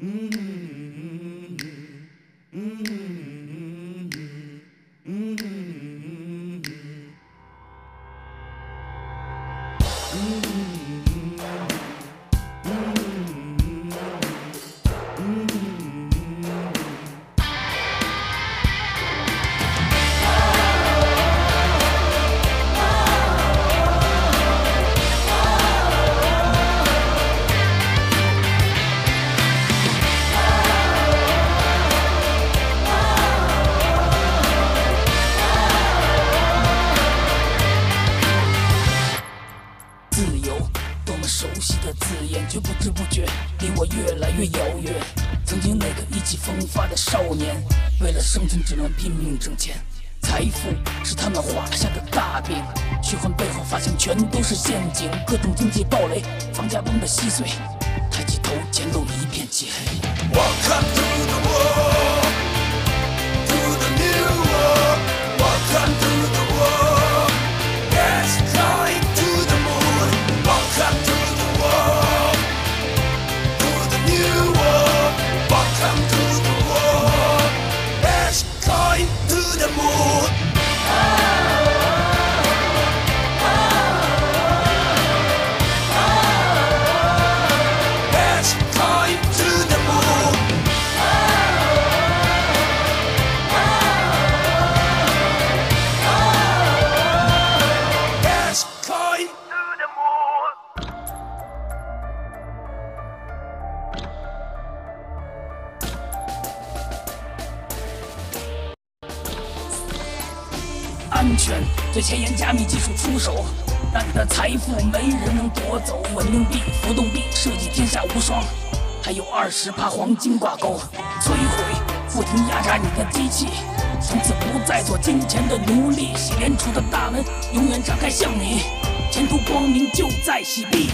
Mm-hmm. Mm-hmm. mmm. 各种经济暴雷，房价崩得稀碎。C'est.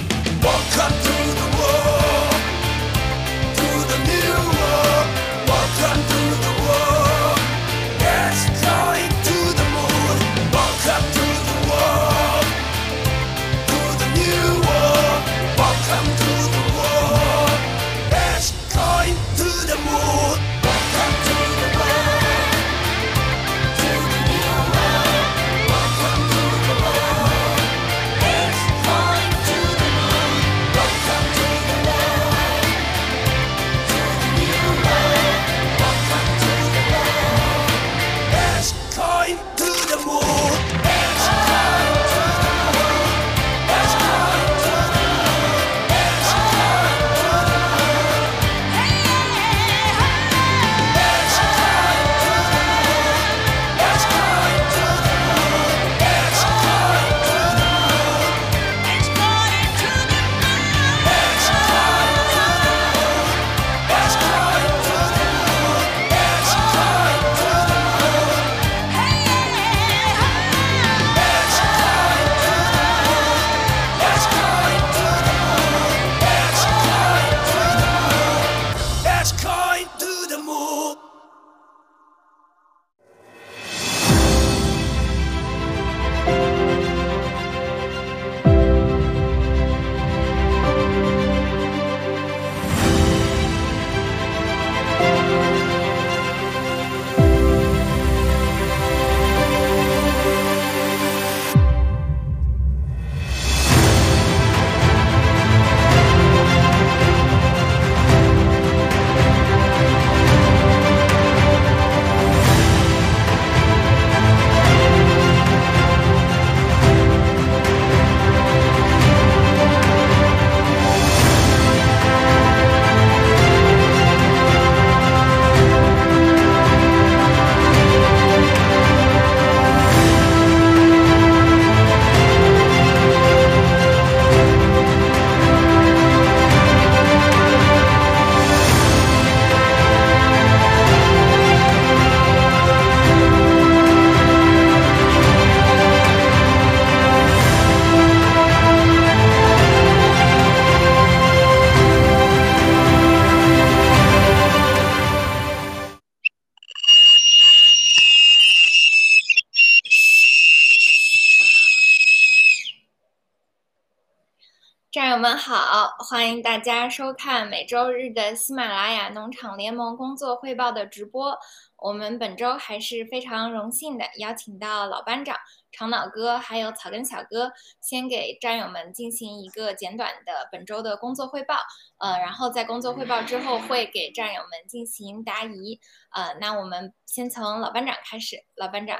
好，欢迎大家收看每周日的喜马拉雅农场联盟工作汇报的直播。我们本周还是非常荣幸的邀请到老班长长脑哥还有草根小哥，先给战友们进行一个简短的本周的工作汇报。呃，然后在工作汇报之后会给战友们进行答疑。呃，那我们先从老班长开始，老班长。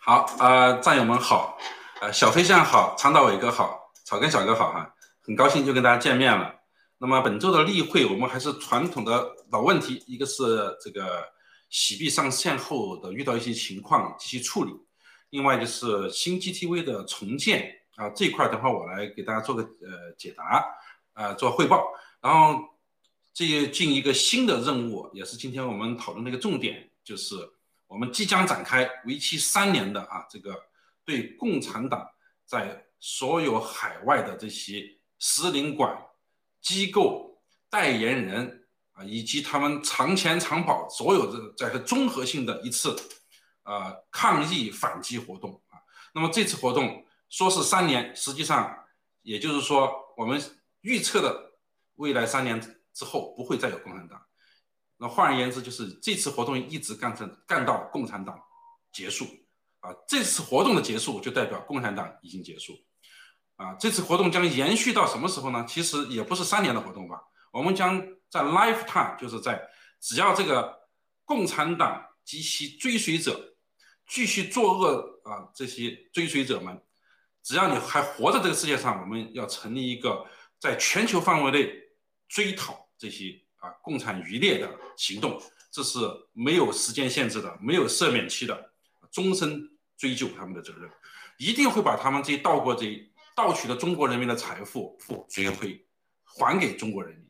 好，呃，战友们好，呃，小飞象好，长岛伟哥好，草根小哥好哈，很高兴又跟大家见面了。那么本周的例会，我们还是传统的老问题，一个是这个洗币上线后的遇到一些情况及其处理，另外就是新 GTV 的重建啊这一块，等会我来给大家做个呃解答，呃做汇报。然后这进一个新的任务，也是今天我们讨论的一个重点，就是我们即将展开为期三年的啊这个对共产党在所有海外的这些使领馆。机构代言人啊，以及他们长钱长跑，所有的这综合性的一次，呃，抗议反击活动啊。那么这次活动说是三年，实际上也就是说，我们预测的未来三年之后不会再有共产党。那换而言之，就是这次活动一直干成干到共产党结束啊。这次活动的结束就代表共产党已经结束。啊，这次活动将延续到什么时候呢？其实也不是三年的活动吧。我们将在 lifetime，就是在只要这个共产党及其追随者继续作恶啊，这些追随者们，只要你还活在这个世界上，我们要成立一个在全球范围内追讨这些啊共产余孽的行动。这是没有时间限制的，没有赦免期的，终身追究他们的责任，一定会把他们这些盗过这。盗取了中国人民的财富付，追回，还给中国人民。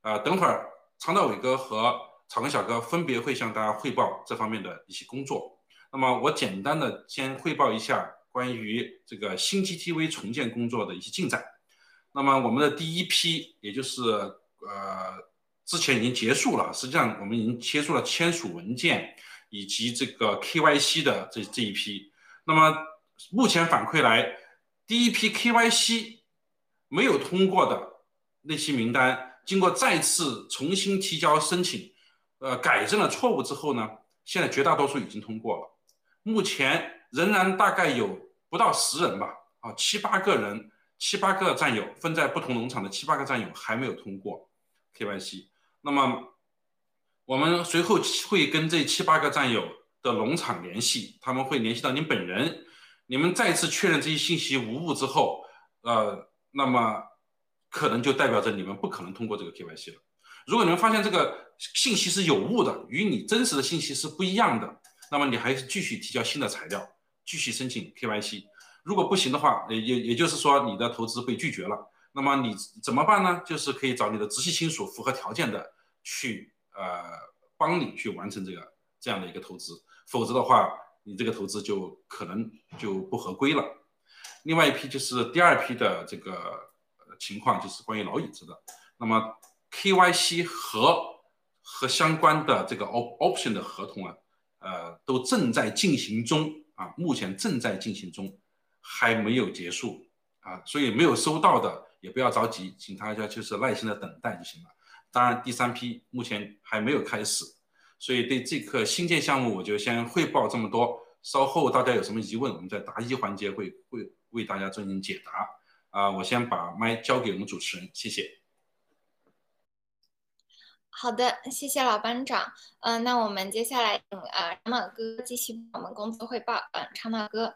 呃，等会儿长岛伟哥和草根小哥分别会向大家汇报这方面的一些工作。那么我简单的先汇报一下关于这个新 GTV 重建工作的一些进展。那么我们的第一批，也就是呃之前已经结束了，实际上我们已经签署了签署文件以及这个 KYC 的这这一批。那么目前反馈来。第一批 KYC 没有通过的那些名单，经过再次重新提交申请，呃，改正了错误之后呢，现在绝大多数已经通过了。目前仍然大概有不到十人吧，啊，七八个人，七八个战友分在不同农场的七八个战友还没有通过 KYC。那么我们随后会跟这七八个战友的农场联系，他们会联系到您本人。你们再次确认这些信息无误之后，呃，那么可能就代表着你们不可能通过这个 KYC 了。如果你们发现这个信息是有误的，与你真实的信息是不一样的，那么你还是继续提交新的材料，继续申请 KYC。如果不行的话，也也也就是说你的投资被拒绝了，那么你怎么办呢？就是可以找你的直系亲属符合条件的去呃帮你去完成这个这样的一个投资，否则的话。你这个投资就可能就不合规了。另外一批就是第二批的这个情况，就是关于老椅子的。那么 KYC 和和相关的这个 option 的合同啊，呃，都正在进行中啊，目前正在进行中，还没有结束啊，所以没有收到的也不要着急，请大家就是耐心的等待就行了。当然，第三批目前还没有开始。所以对这个新建项目，我就先汇报这么多。稍后大家有什么疑问，我们在答疑环节会会为大家进行解答。啊，我先把麦交给我们主持人，谢谢。好的，谢谢老班长。嗯，那我们接下来请呃长脑哥继续我们工作汇报。嗯，长脑哥。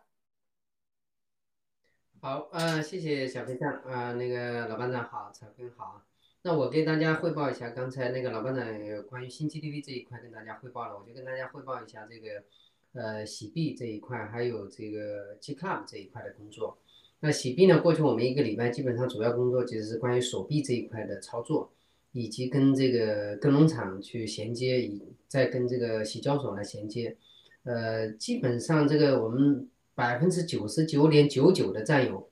好，嗯，谢谢小飞象。啊，那个老班长好，草根好。那我给大家汇报一下，刚才那个老班长关于新 GTV 这一块跟大家汇报了，我就跟大家汇报一下这个，呃，洗币这一块，还有这个 G Club 这一块的工作。那洗币呢，过去我们一个礼拜基本上主要工作其实是关于锁币这一块的操作，以及跟这个跟农场去衔接，以再跟这个洗交所来衔接。呃，基本上这个我们百分之九十九点九九的战友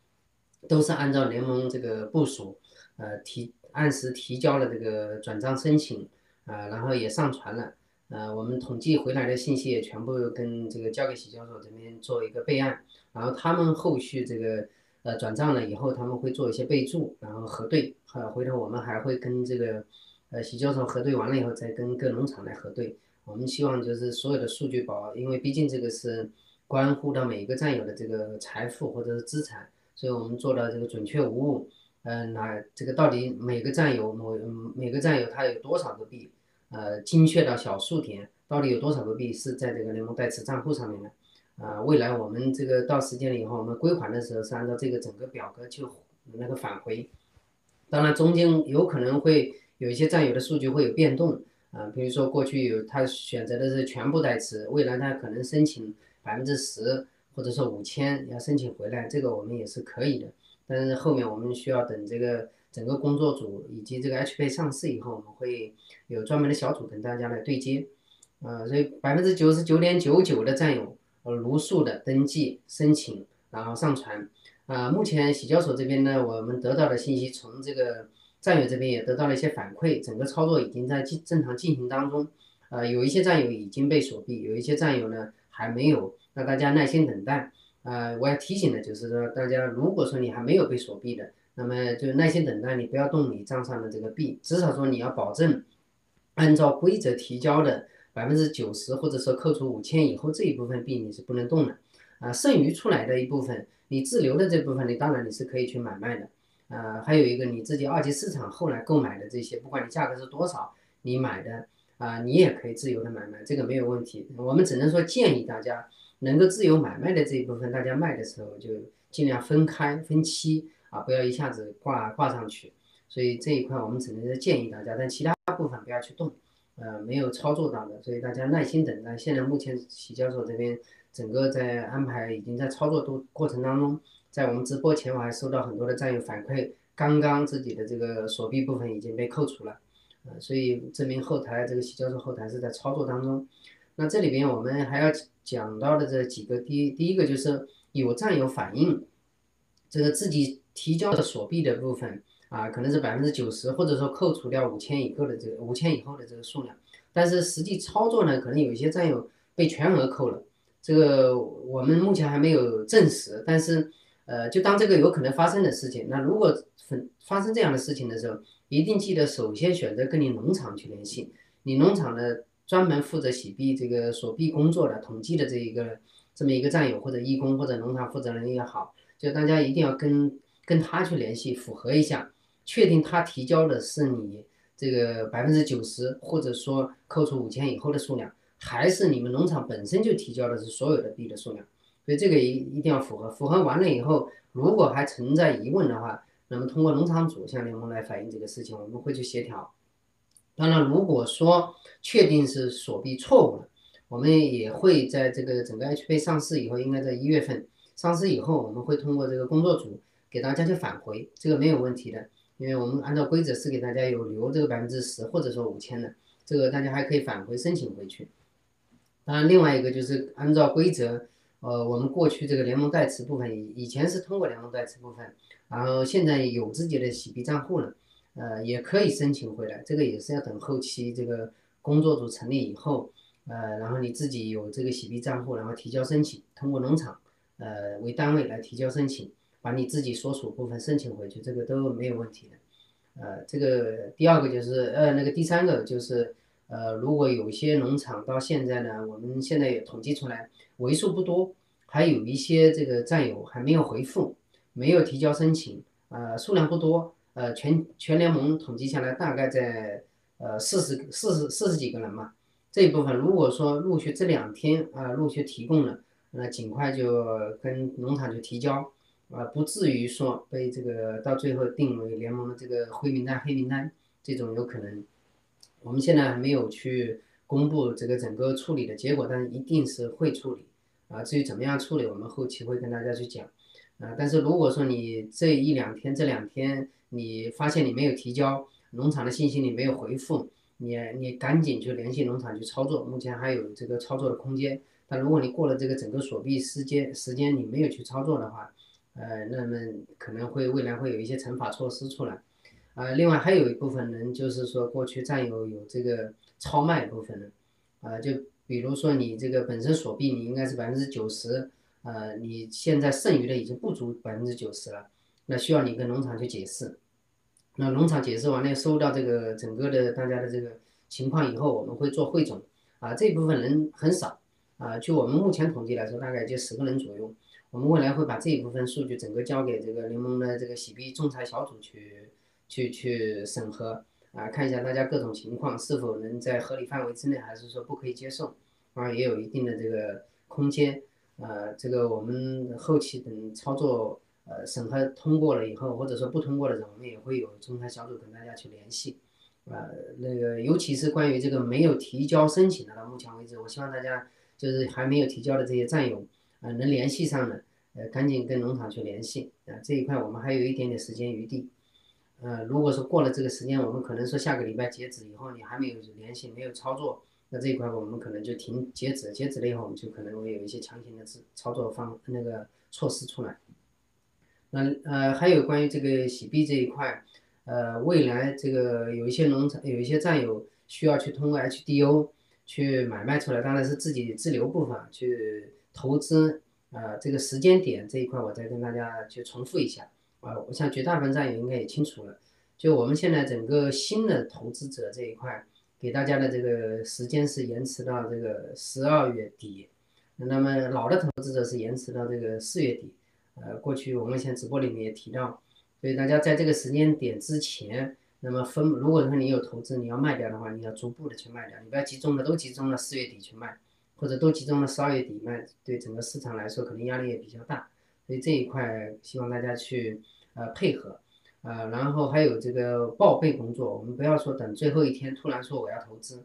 都是按照联盟这个部署，呃提。按时提交了这个转账申请，啊，然后也上传了，呃，我们统计回来的信息也全部跟这个交给洗交所这边做一个备案，然后他们后续这个呃转账了以后，他们会做一些备注，然后核对，呃，回头我们还会跟这个呃洗交所核对完了以后，再跟各农场来核对。我们希望就是所有的数据保，因为毕竟这个是关乎到每一个战友的这个财富或者是资产，所以我们做到这个准确无误。呃，那这个到底每个战友某每个战友他有多少个币？呃，精确到小数点，到底有多少个币是在这个联盟代持账户上面的？啊，未来我们这个到时间了以后，我们归还的时候是按照这个整个表格去那个返回。当然中间有可能会有一些战友的数据会有变动。啊，比如说过去有他选择的是全部代持，未来他可能申请百分之十，或者说五千要申请回来，这个我们也是可以的。但是后面我们需要等这个整个工作组以及这个 H 配上市以后，我们会有专门的小组跟大家来对接。呃，所以百分之九十九点九九的战友呃如数的登记申请，然后上传。啊，目前洗交所这边呢，我们得到的信息从这个。战友这边也得到了一些反馈，整个操作已经在进正常进行当中，呃，有一些战友已经被锁闭，有一些战友呢还没有，那大家耐心等待。呃，我要提醒的就是说，大家如果说你还没有被锁币的，那么就耐心等待，你不要动你账上的这个币，至少说你要保证按照规则提交的百分之九十，或者说扣除五千以后这一部分币你是不能动的，啊，剩余出来的一部分，你自留的这部分，你当然你是可以去买卖的。呃，还有一个你自己二级市场后来购买的这些，不管你价格是多少，你买的啊，你也可以自由的买卖，这个没有问题。我们只能说建议大家能够自由买卖的这一部分，大家卖的时候就尽量分开分期啊，不要一下子挂挂上去。所以这一块我们只能是建议大家，但其他部分不要去动。呃，没有操作到的，所以大家耐心等待。现在目前洗交所这边整个在安排，已经在操作都过程当中。在我们直播前，我还收到很多的战友反馈，刚刚自己的这个锁币部分已经被扣除了，呃，所以证明后台这个洗交所后台是在操作当中。那这里边我们还要讲到的这几个，第第一个就是有战友反映，这个自己提交的锁币的部分啊，可能是百分之九十，或者说扣除掉五千以后的这个五千以后的这个数量，但是实际操作呢，可能有一些战友被全额扣了，这个我们目前还没有证实，但是。呃，就当这个有可能发生的事情，那如果发发生这样的事情的时候，一定记得首先选择跟你农场去联系，你农场的专门负责洗币这个锁币工作的统计的这一个这么一个战友或者义工或者农场负责人也好，就大家一定要跟跟他去联系，符合一下，确定他提交的是你这个百分之九十或者说扣除五千以后的数量，还是你们农场本身就提交的是所有的币的数量。所以这个一一定要符合，符合完了以后，如果还存在疑问的话，那么通过农场主向联盟来反映这个事情，我们会去协调。当然，如果说确定是锁币错误了，我们也会在这个整个 H 币上市以后，应该在一月份上市以后，我们会通过这个工作组给大家去返回，这个没有问题的，因为我们按照规则是给大家有留这个百分之十或者说五千的，这个大家还可以返回申请回去。当然，另外一个就是按照规则。呃，我们过去这个联盟代持部分，以以前是通过联盟代持部分，然后现在有自己的洗币账户了，呃，也可以申请回来，这个也是要等后期这个工作组成立以后，呃，然后你自己有这个洗币账户，然后提交申请，通过农场，呃为单位来提交申请，把你自己所属部分申请回去，这个都没有问题的，呃，这个第二个就是呃那个第三个就是。呃，如果有些农场到现在呢，我们现在也统计出来为数不多，还有一些这个战友还没有回复，没有提交申请，呃，数量不多，呃，全全联盟统计下来大概在呃四十四十四十几个人嘛。这一部分如果说陆续这两天啊陆续提供了，那尽快就跟农场去提交，啊，不至于说被这个到最后定为联盟的这个灰名单、黑名单这种有可能。我们现在还没有去公布这个整个处理的结果，但是一定是会处理啊。至于怎么样处理，我们后期会跟大家去讲啊。但是如果说你这一两天、这两天你发现你没有提交农场的信息，你没有回复，你你赶紧去联系农场去操作，目前还有这个操作的空间。但如果你过了这个整个锁闭时间时间，你没有去操作的话，呃，那么可能会未来会有一些惩罚措施出来。啊，另外还有一部分人就是说，过去占有有这个超卖部分的，啊，就比如说你这个本身锁闭你应该是百分之九十，呃，你现在剩余的已经不足百分之九十了，那需要你跟农场去解释。那农场解释完了，收到这个整个的大家的这个情况以后，我们会做汇总。啊，这部分人很少，啊，据我们目前统计来说，大概就十个人左右。我们未来会把这一部分数据整个交给这个联盟的这个洗币仲裁小组去去去审核，啊，看一下大家各种情况是否能在合理范围之内，还是说不可以接受，啊，也有一定的这个空间。呃，这个我们后期等操作呃审核通过了以后，或者说不通过的时候，我们也会有仲裁小组跟大家去联系。呃，那个尤其是关于这个没有提交申请的，到目前为止，我希望大家就是还没有提交的这些战友，呃，能联系上的，呃，赶紧跟农场去联系。啊，这一块我们还有一点点时间余地。呃，如果说过了这个时间，我们可能说下个礼拜截止以后，你还没有联系，没有操作，那这一块我们可能就停截止，截止了以后，我们就可能会有一些强行的操操作方那个措施出来。那呃，还有关于这个洗币这一块。呃，未来这个有一些农场有一些战友需要去通过 HDO 去买卖出来，当然是自己自留部分去投资。呃，这个时间点这一块，我再跟大家去重复一下。啊，我想绝大部分战友应该也清楚了。就我们现在整个新的投资者这一块，给大家的这个时间是延迟到这个十二月底。那么老的投资者是延迟到这个四月底。呃，过去我们以前直播里面也提到。所以大家在这个时间点之前，那么分，如果说你有投资，你要卖掉的话，你要逐步的去卖掉，你不要集中的都集中了四月底去卖，或者都集中了十二月底卖，对整个市场来说可能压力也比较大。所以这一块希望大家去呃配合，呃，然后还有这个报备工作，我们不要说等最后一天突然说我要投资，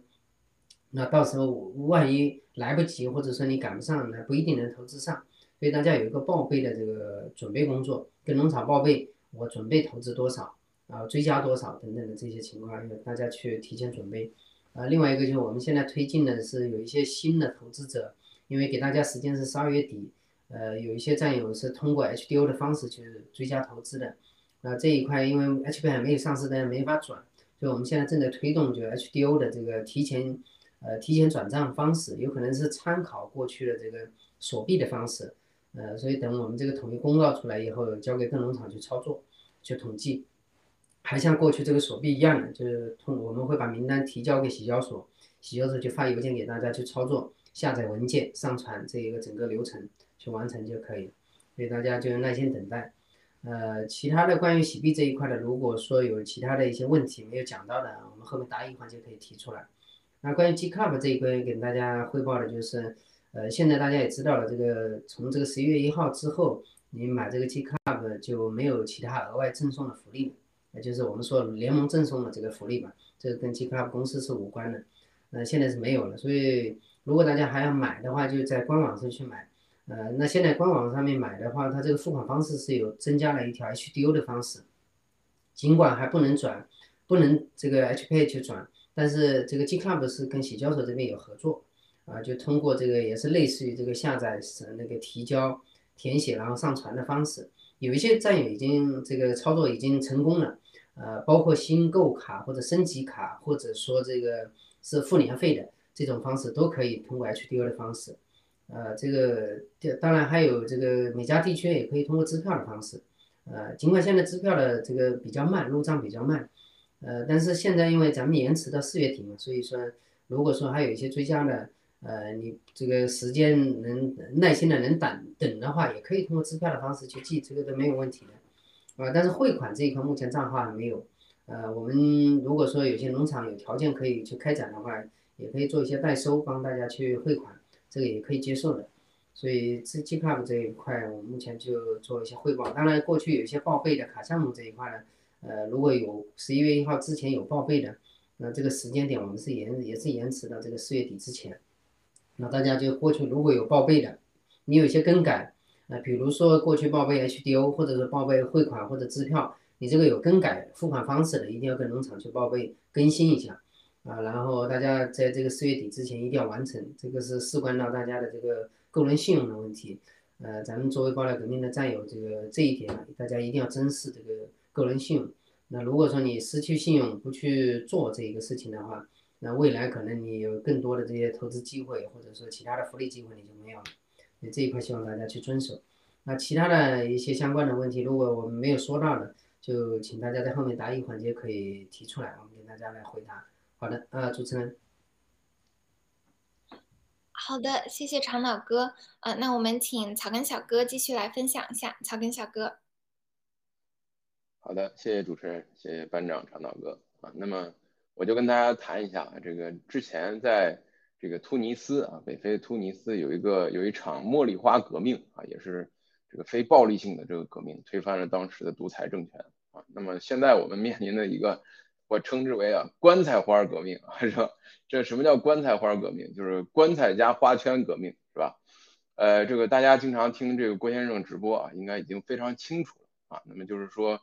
那到时候万一来不及，或者说你赶不上，那不一定能投资上。所以大家有一个报备的这个准备工作，跟农场报备。我准备投资多少，啊追加多少等等的这些情况，大家去提前准备。啊，另外一个就是我们现在推进的是有一些新的投资者，因为给大家时间是十二月底，呃，有一些战友是通过 HDO 的方式去追加投资的。啊，这一块因为 HB 还没有上市，大家没法转，所以我们现在正在推动就 HDO 的这个提前，呃，提前转账方式，有可能是参考过去的这个锁币的方式。呃，所以等我们这个统一公告出来以后，交给各农场去操作、去统计，还像过去这个锁币一样的，就是通我们会把名单提交给洗交所，洗交所就发邮件给大家去操作、下载文件、上传这一个整个流程去完成就可以了。所以大家就耐心等待。呃，其他的关于洗币这一块的，如果说有其他的一些问题没有讲到的，我们后面答疑环节可以提出来。那关于 G Club 这一块给大家汇报的就是。呃，现在大家也知道了，这个从这个十一月一号之后，你买这个 G Club 就没有其他额外赠送的福利了，也就是我们说联盟赠送的这个福利吧，这个跟 G Club 公司是无关的。呃，现在是没有了，所以如果大家还要买的话，就在官网上去买。呃，那现在官网上面买的话，它这个付款方式是有增加了一条 HDO 的方式，尽管还不能转，不能这个 HPA 去转，但是这个 G Club 是跟喜交所这边有合作。啊，就通过这个也是类似于这个下载是那个提交填写然后上传的方式，有一些战友已经这个操作已经成功了，呃，包括新购卡或者升级卡，或者说这个是付年费的这种方式都可以通过 HDO 的方式，呃，这个当然还有这个每家地区也可以通过支票的方式，呃，尽管现在支票的这个比较慢，入账比较慢，呃，但是现在因为咱们延迟到四月底嘛，所以说如果说还有一些追加的。呃，你这个时间能耐心的能等等的话，也可以通过支票的方式去寄，这个都没有问题的，啊，但是汇款这一块目前账号还没有，呃，我们如果说有些农场有条件可以去开展的话，也可以做一些代收，帮大家去汇款，这个也可以接受的，所以这 G Club 这一块，我们目前就做一些汇报。当然，过去有一些报备的卡项目这一块呢，呃，如果有十一月一号之前有报备的，那这个时间点我们是延也是延迟到这个四月底之前。那大家就过去如果有报备的，你有些更改，啊，比如说过去报备 HDO 或者是报备汇款或者支票，你这个有更改付款方式的，一定要跟农场去报备更新一下，啊，然后大家在这个四月底之前一定要完成，这个是事关到大家的这个个人信用的问题，呃，咱们作为爆料革命的战友，这个这一点大家一定要珍视这个个人信用。那如果说你失去信用不去做这一个事情的话，那未来可能你有更多的这些投资机会，或者说其他的福利机会你就没有了。这一块希望大家去遵守。那其他的一些相关的问题，如果我们没有说到的，就请大家在后面答疑环节可以提出来，我们给大家来回答。好的，呃，主持人。好的，谢谢长岛哥。呃，那我们请草根小哥继续来分享一下。草根小哥。好的，谢谢主持人，谢谢班长长岛哥啊。那么我就跟大家谈一下这个之前在这个突尼斯啊，北非突尼斯有一个有一场茉莉花革命啊，也是这个非暴力性的这个革命，推翻了当时的独裁政权啊。那么现在我们面临的一个。我称之为啊棺材花革命是吧？这什么叫棺材花革命？就是棺材加花圈革命是吧？呃，这个大家经常听这个郭先生直播啊，应该已经非常清楚了啊。那么就是说，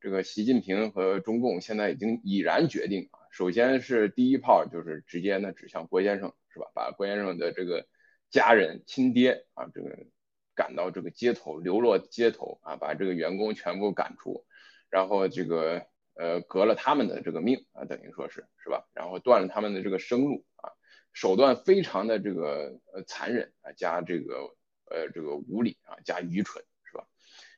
这个习近平和中共现在已经已然决定啊，首先是第一炮就是直接呢指向郭先生是吧？把郭先生的这个家人亲爹啊这个赶到这个街头流落街头啊，把这个员工全部赶出，然后这个。呃，革了他们的这个命啊，等于说是是吧？然后断了他们的这个生路啊，手段非常的这个呃残忍啊，加这个呃这个无理啊，加愚蠢是吧？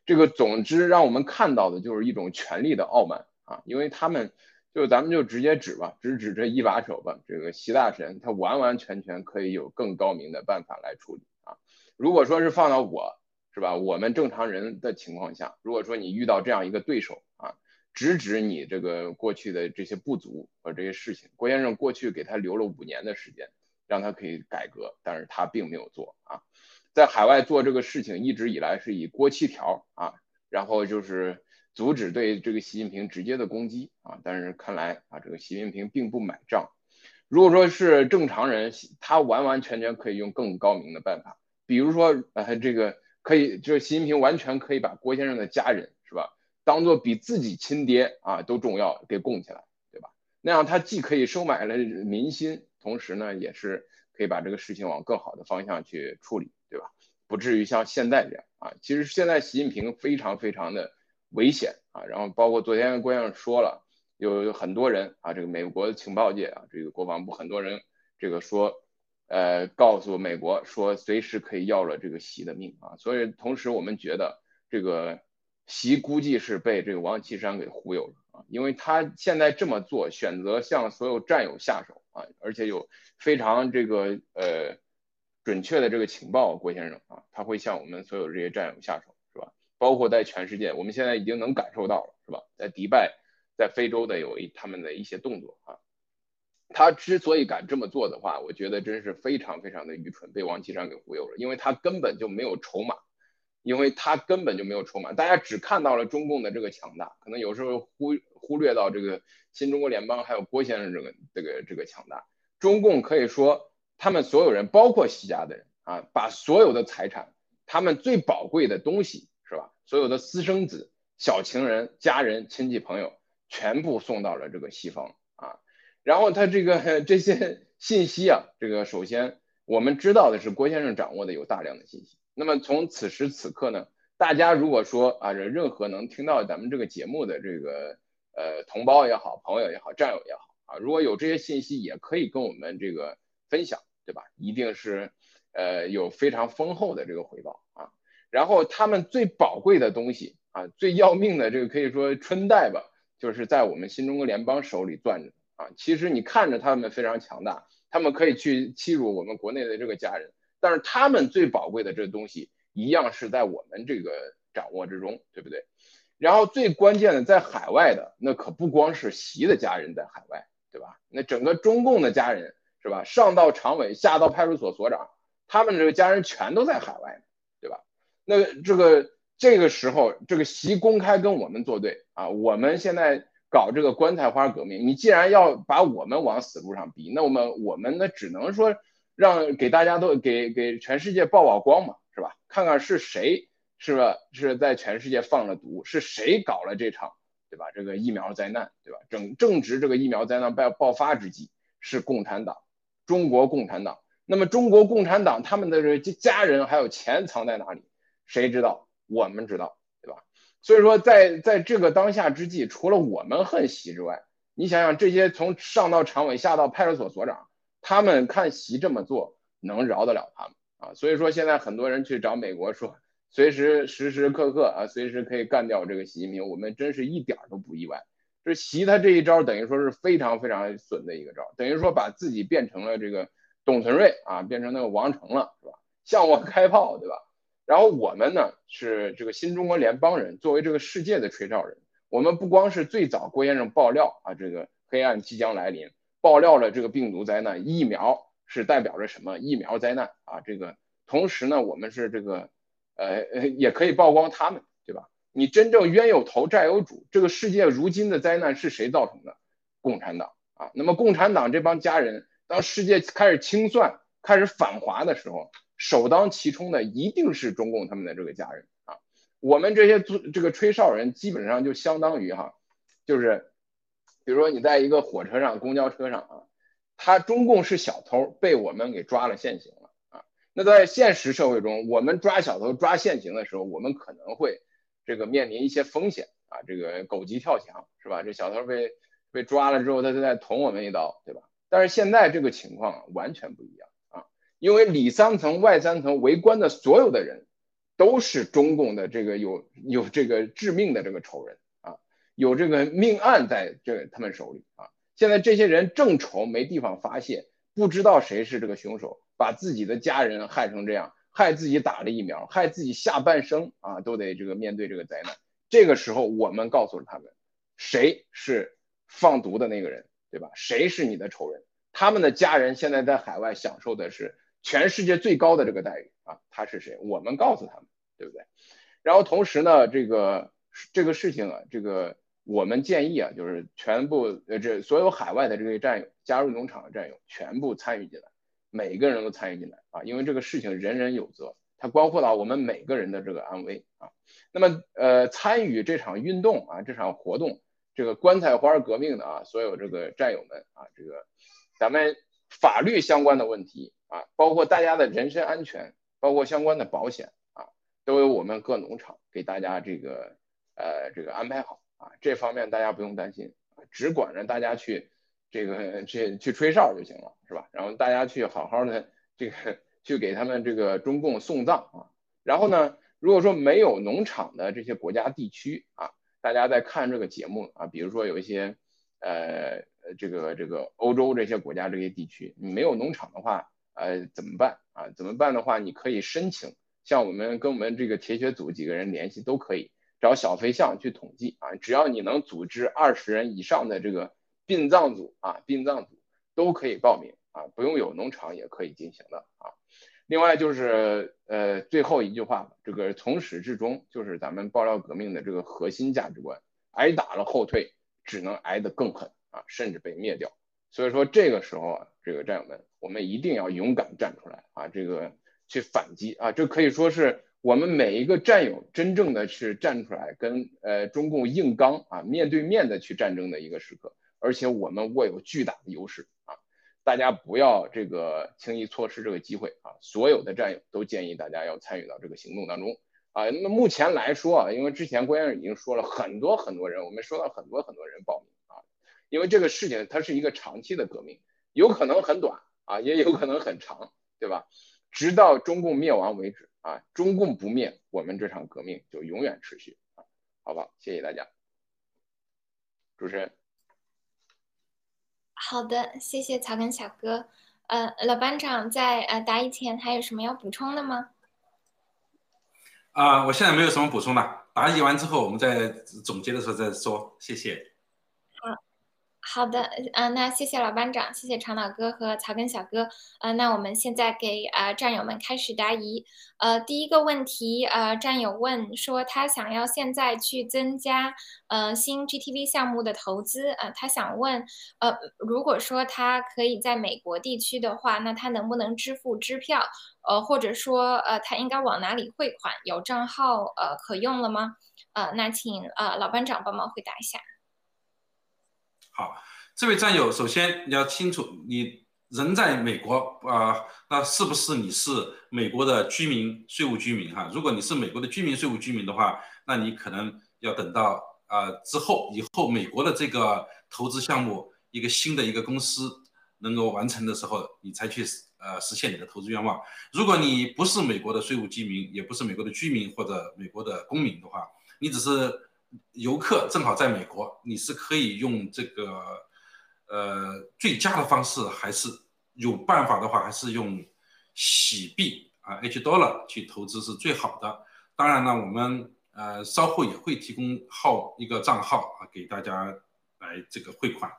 这个总之让我们看到的就是一种权力的傲慢啊，因为他们就咱们就直接指吧，只指这一把手吧，这个习大神他完完全全可以有更高明的办法来处理啊。如果说是放到我是吧，我们正常人的情况下，如果说你遇到这样一个对手啊。直指你这个过去的这些不足和这些事情，郭先生过去给他留了五年的时间，让他可以改革，但是他并没有做啊，在海外做这个事情一直以来是以郭七条啊，然后就是阻止对这个习近平直接的攻击啊，但是看来啊这个习近平并不买账，如果说是正常人，他完完全全可以用更高明的办法，比如说呃这个可以就是习近平完全可以把郭先生的家人是吧？当做比自己亲爹啊都重要，给供起来，对吧？那样他既可以收买了民心，同时呢，也是可以把这个事情往更好的方向去处理，对吧？不至于像现在这样啊。其实现在习近平非常非常的危险啊。然后包括昨天郭先生说了，有很多人啊，这个美国的情报界啊，这个国防部很多人这个说，呃，告诉美国说随时可以要了这个习的命啊。所以同时我们觉得这个。习估计是被这个王岐山给忽悠了啊，因为他现在这么做，选择向所有战友下手啊，而且有非常这个呃准确的这个情报，郭先生啊，他会向我们所有这些战友下手，包括在全世界，我们现在已经能感受到了，是吧？在迪拜，在非洲的有一他们的一些动作啊，他之所以敢这么做的话，我觉得真是非常非常的愚蠢，被王岐山给忽悠了，因为他根本就没有筹码。因为他根本就没有筹码，大家只看到了中共的这个强大，可能有时候忽忽略到这个新中国联邦还有郭先生这个这个这个强大。中共可以说，他们所有人，包括习家的人啊，把所有的财产，他们最宝贵的东西，所有的私生子、小情人、家人、亲戚朋友，全部送到了这个西方啊。然后他这个 这些信息啊，这个首先我们知道的是，郭先生掌握的有大量的信息。那么从此时此刻呢，大家如果说啊，任何能听到咱们这个节目的这个呃同胞也好，朋友也好，战友也好啊，如果有这些信息，也可以跟我们这个分享，对吧？一定是呃有非常丰厚的这个回报啊。然后他们最宝贵的东西啊，最要命的这个可以说春代吧，就是在我们新中国联邦手里攥着啊。其实你看着他们非常强大，他们可以去欺辱我们国内的这个家人。但是他们最宝贵的这东西一样是在我们这个掌握之中，对不对？然后最关键的在海外的那可不光是习的家人在海外，对吧？那整个中共的家人是吧？上到常委，下到派出所所长，他们这个家人全都在海外，那这个这个时候，这个习公开跟我们作对啊！我们现在搞这个棺材花革命，你既然要把我们往死路上逼，那我们我们那只能说。让给大家都给给全世界曝曝光嘛，是吧？看看是谁是吧？是在全世界放了毒，是谁搞了这场，对吧？这个疫苗灾难，对吧？正正值这个疫苗灾难爆爆发之际，是共产党，中国共产党。那么中国共产党他们的这家人还有钱藏在哪里？谁知道？我们知道，对吧？所以说，在在这个当下之际，除了我们恨习之外，你想想这些从上到常委，下到派出所所长。他们看习这么做能饶得了他们啊。所以说现在很多人去找美国说，随时时时刻刻啊，随时可以干掉这个习近平，我们真是一点都不意外。这习他这一招等于说是非常非常损的一个招，等于说把自己变成了这个董存瑞啊，变成那个王成了，是吧？向我开炮，对吧？然后我们呢是这个新中国联邦人，作为这个世界的吹哨人，我们不光是最早郭先生爆料啊，这个黑暗即将来临，爆料了这个病毒灾难，疫苗是代表着什么？疫苗灾难啊，这个同时呢，我们是这个呃呃也可以曝光他们，对吧？你真正冤有头债有主，这个世界如今的灾难是谁造成的？共产党啊！那么共产党这帮家人，当世界开始清算、开始反华的时候，首当其冲的一定是中共他们的这个家人啊！我们这些做这个吹哨人，基本上就相当于哈，就是比如说你在一个火车上、公交车上啊，他中共是小偷，被我们给抓了现行了啊！那在现实社会中，我们抓小偷、抓现行的时候，我们可能会。这个面临一些风险啊，这个狗急跳墙是吧？这小偷被被抓了之后，他就在捅我们一刀，对吧？但是现在这个情况完全不一样，因为里三层外三层围观的所有的人都是中共的这个有有这个致命的这个仇人啊，有这个命案在这他们手里啊。现在这些人正愁没地方发泄，不知道谁是这个凶手，把自己的家人害成这样。害自己打了疫苗，害自己下半生啊，都得这个面对这个灾难。这个时候，我们告诉了他们，谁是放毒的那个人，对吧？谁是你的仇人？他们的家人现在在海外享受的是全世界最高的这个待遇啊，他是谁？我们告诉他们，对不对？然后同时呢，这个这个事情啊，这个我们建议啊，就是全部呃，这所有海外的这些战友加入农场的战友全部参与进来。每个人都参与进来啊，因为这个事情人人有责，它关乎到我们每个人的这个安危啊。那么，呃，参与这场运动啊，这场活动，这个棺材花革命的啊，所有这个战友们啊，这个咱们法律相关的问题啊，包括大家的人身安全，包括相关的保险啊，都由我们各农场给大家这个呃这个安排好啊，这方面大家不用担心，只管着大家去。这个去去吹哨就行了，是吧？然后大家去好好的这个去给他们这个中共送葬啊。然后呢，如果说没有农场的这些国家地区啊，大家在看这个节目啊，比如说有一些呃这个这个欧洲这些国家这些地区，你没有农场的话，呃怎么办啊？怎么办的话，你可以申请，像我们跟我们这个铁血组几个人联系都可以，找小飞象去统计啊，只要你能组织二十人以上的这个。殡葬组啊，殡葬组都可以报名啊，不用有农场也可以进行的啊。另外就是呃最后一句话，这个从始至终就是咱们爆料革命的这个核心价值观，挨打了后退，只能挨得更狠啊，甚至被灭掉。所以说这个时候啊，这个战友们，我们一定要勇敢站出来啊，这个去反击啊，这可以说是我们每一个战友真正的去站出来跟呃中共硬刚啊，面对面的去战争的一个时刻。而且我们握有巨大的优势啊！大家不要这个轻易错失这个机会啊！所有的战友都建议大家要参与到这个行动当中啊！那么目前来说啊，因为之前郭先生已经说了很多很多人，我们收到很多很多人报名啊，因为这个事情它是一个长期的革命，有可能很短啊，也有可能很长，对吧？直到中共灭亡为止啊！中共不灭，我们这场革命就永远持续啊！好吧，谢谢大家，主持人。好的，谢谢草根小哥。呃，老班长在呃答疑前还有什么要补充的吗？啊，我现在没有什么补充了。答疑完之后，我们在总结的时候再说。谢谢。好的，呃，那谢谢老班长，谢谢长岛哥和草根小哥，呃，那我们现在给呃战友们开始答疑，呃，第一个问题，呃，战友问说他想要现在去增加呃新 GTV 项目的投资，呃，他想问，呃，如果说他可以在美国地区的话，那他能不能支付支票？呃，或者说，呃，他应该往哪里汇款？有账号呃可用了吗？呃，那请呃老班长帮忙回答一下。啊，这位战友，首先你要清楚，你人在美国啊，那是不是你是美国的居民、税务居民哈？如果你是美国的居民、税务居民的话，那你可能要等到啊之后，以后美国的这个投资项目，一个新的一个公司能够完成的时候，你才去呃实现你的投资愿望。如果你不是美国的税务居民，也不是美国的居民或者美国的公民的话，你只是游客，正好在美国，你是可以用这个呃最佳的方式，还是有办法的话，还是用洗币啊 H dollar 去投资是最好的。当然呢，我们呃稍后也会提供号一个账号啊，给大家来这个汇款。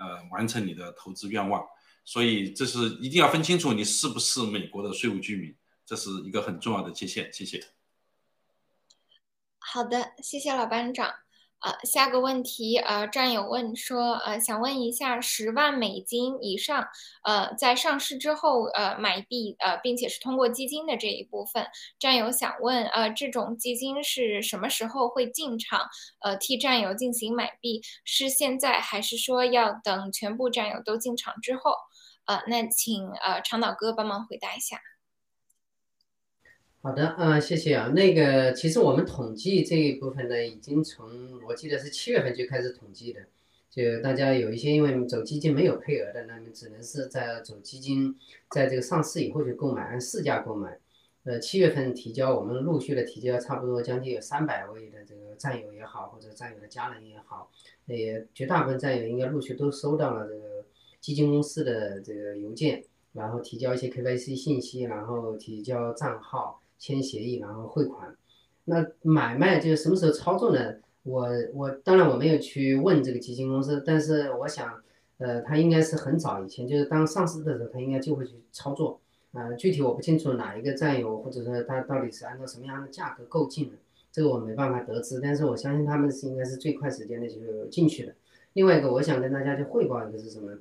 呃，完成你的投资愿望，所以这是一定要分清楚你是不是美国的税务居民，这是一个很重要的界限。谢谢。好的，谢谢老班长。呃，下个问题，呃，战友问说，呃，想问一下，十万美金以上，呃，在上市之后，呃，买币，呃，并且是通过基金的这一部分，战友想问，呃，这种基金是什么时候会进场，呃，替战友进行买币？是现在，还是说要等全部战友都进场之后？呃，那请呃长岛哥帮忙回答一下。好的，嗯，谢谢啊。那个，其实我们统计这一部分呢，已经从我记得是七月份就开始统计的。就大家有一些因为走基金没有配额的，那么只能是在走基金，在这个上市以后去购买，按市价购买。呃，七月份提交，我们陆续的提交，差不多将近有三百位的这个战友也好，或者战友的家人也好，也绝大部分战友应该陆续都收到了这个基金公司的这个邮件，然后提交一些 KYC 信息，然后提交账号。签协议，然后汇款。那买卖就是什么时候操作呢？我我当然我没有去问这个基金公司，但是我想，呃，他应该是很早以前，就是当上市的时候，他应该就会去操作。呃，具体我不清楚哪一个战友，或者说他到底是按照什么样的价格购进的，这个我没办法得知。但是我相信他们是应该是最快时间的就进去的。另外一个，我想跟大家去汇报一个是什么？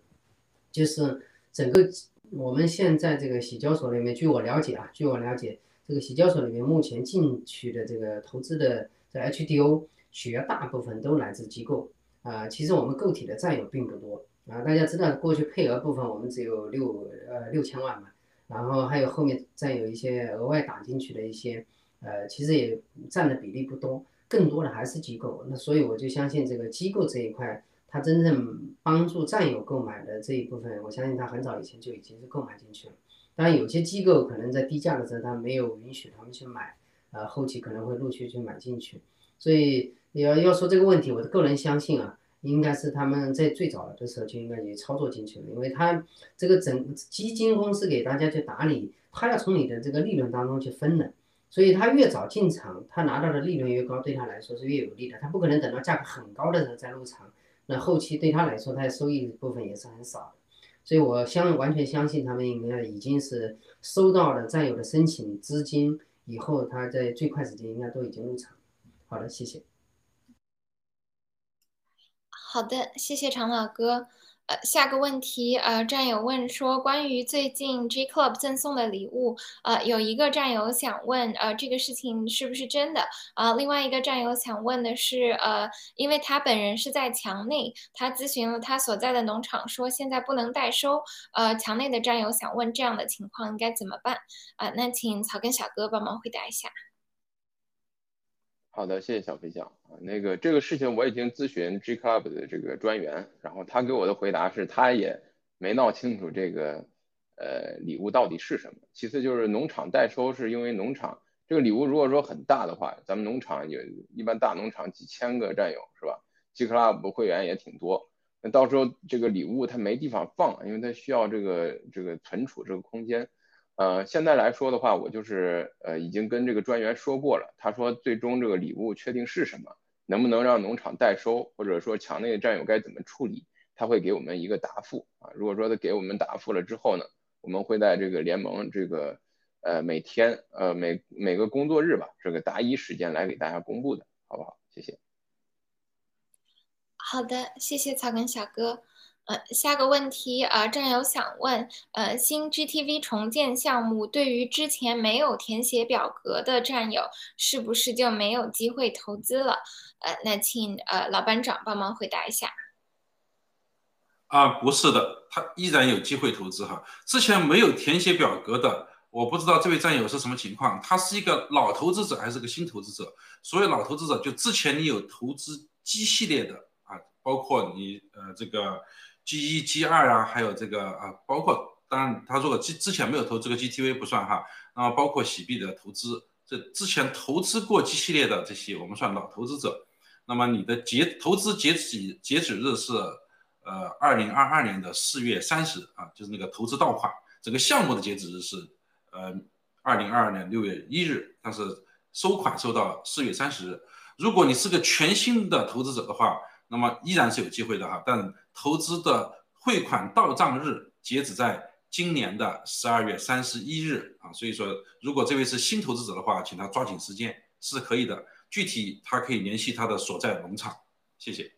就是整个我们现在这个洗交所里面，据我了解啊，据我了解。这个洗交所里面目前进去的这个投资的这 HDO，绝大部分都来自机构啊。其实我们个体的占有并不多啊。大家知道过去配额部分我们只有六呃六千万嘛，然后还有后面再有一些额外打进去的一些呃，其实也占的比例不多，更多的还是机构。那所以我就相信这个机构这一块，它真正帮助战友购买的这一部分，我相信它很早以前就已经是购买进去了。当然，有些机构可能在低价的时候，他没有允许他们去买，呃，后期可能会陆续去买进去。所以要要说这个问题，我的个人相信啊，应该是他们在最早的时候就应该去操作进去了，因为他这个整基金公司给大家去打理，他要从你的这个利润当中去分的，所以他越早进场，他拿到的利润越高，对他来说是越有利的。他不可能等到价格很高的时候再入场，那后期对他来说，他的收益部分也是很少的。所以，我相完全相信他们应该已经是收到了战友的申请资金，以后他在最快时间应该都已经入场。好的，谢谢。好的，谢谢常老哥。呃，下个问题，呃，战友问说，关于最近 G Club 赠送的礼物，呃，有一个战友想问，呃，这个事情是不是真的？啊，另外一个战友想问的是，呃，因为他本人是在墙内，他咨询了他所在的农场，说现在不能代收。呃，墙内的战友想问，这样的情况应该怎么办？啊，那请草根小哥帮忙回答一下。好的，谢谢小飞象啊。那个这个事情我已经咨询 G Club 的这个专员，然后他给我的回答是，他也没闹清楚这个呃礼物到底是什么。其次就是农场代收，是因为农场这个礼物如果说很大的话，咱们农场有一般大农场几千个战友是吧？G Club 会员也挺多，那到时候这个礼物它没地方放，因为它需要这个这个存储这个空间。呃，现在来说的话，我就是呃已经跟这个专员说过了，他说最终这个礼物确定是什么，能不能让农场代收，或者说墙内的战友该怎么处理，他会给我们一个答复啊。如果说他给我们答复了之后呢，我们会在这个联盟这个呃每天呃每每个工作日吧，这个答疑时间来给大家公布的，好不好？谢谢。好的，谢谢草根小哥。呃，下个问题，呃，战友想问，呃，新 GTV 重建项目对于之前没有填写表格的战友，是不是就没有机会投资了？呃，那请呃老班长帮忙回答一下。啊，不是的，他依然有机会投资哈。之前没有填写表格的，我不知道这位战友是什么情况，他是一个老投资者还是个新投资者？所谓老投资者，就之前你有投资 G 系列的啊，包括你呃这个。G 一、G 二啊，还有这个啊，包括当然他如果之之前没有投这个 GTV 不算哈，那么包括喜币的投资，这之前投资过 G 系列的这些，我们算老投资者。那么你的截投资截止截止日是呃二零二二年的四月三十啊，就是那个投资到款，整个项目的截止日是呃二零二二年六月一日，但是收款收到四月三十日。如果你是个全新的投资者的话，那么依然是有机会的哈，但投资的汇款到账日截止在今年的十二月三十一日啊，所以说如果这位是新投资者的话，请他抓紧时间是可以的。具体他可以联系他的所在农场，谢谢。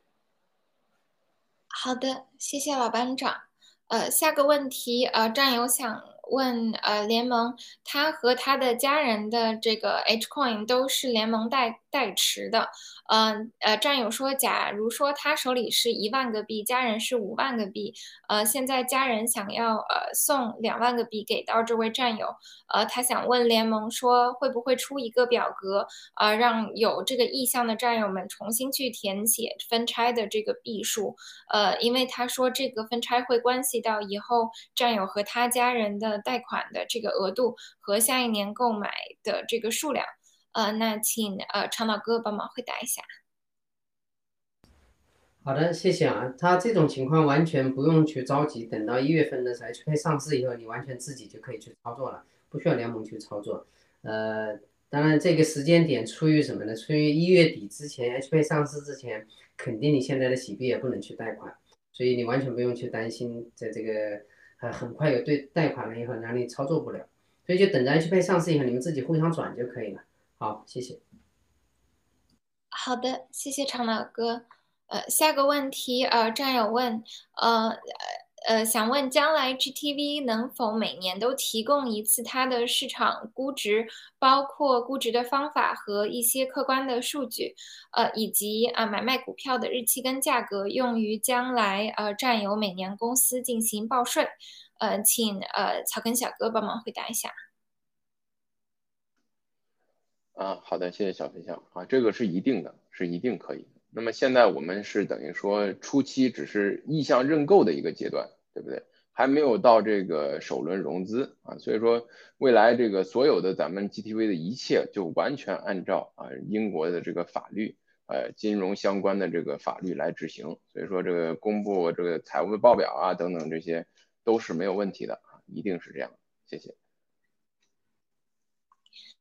好的，谢谢老班长。呃，下个问题，呃，战友想问，呃，联盟他和他的家人的这个 H coin 都是联盟代代持的。嗯呃，战友说，假如说他手里是一万个币，家人是五万个币，呃，现在家人想要呃送两万个币给到这位战友，呃，他想问联盟说，会不会出一个表格，呃，让有这个意向的战友们重新去填写分拆的这个币数，呃，因为他说这个分拆会关系到以后战友和他家人的贷款的这个额度和下一年购买的这个数量。呃，那请呃长岛哥帮忙回答一下。好的，谢谢啊。他这种情况完全不用去着急，等到一月份的时候 H 配上市以后，你完全自己就可以去操作了，不需要联盟去操作。呃，当然这个时间点出于什么呢？出于一月底之前 H 配上市之前，肯定你现在的洗币也不能去贷款，所以你完全不用去担心，在这个呃很快有对贷款了以后让你操作不了，所以就等着 H 配上市以后，你们自己互相转就可以了。好，谢谢。好的，谢谢长老哥。呃，下个问题，呃，战友问，呃呃，想问将来 GTV 能否每年都提供一次它的市场估值，包括估值的方法和一些客观的数据，呃，以及啊买卖股票的日期跟价格，用于将来呃战友每年公司进行报税。呃，请呃草根小哥帮忙回答一下。啊，好的，谢谢小飞象啊，这个是一定的，是一定可以。那么现在我们是等于说初期只是意向认购的一个阶段，对不对？还没有到这个首轮融资啊，所以说未来这个所有的咱们 GTV 的一切就完全按照啊英国的这个法律，呃金融相关的这个法律来执行。所以说这个公布这个财务的报表啊等等这些都是没有问题的啊，一定是这样。谢谢。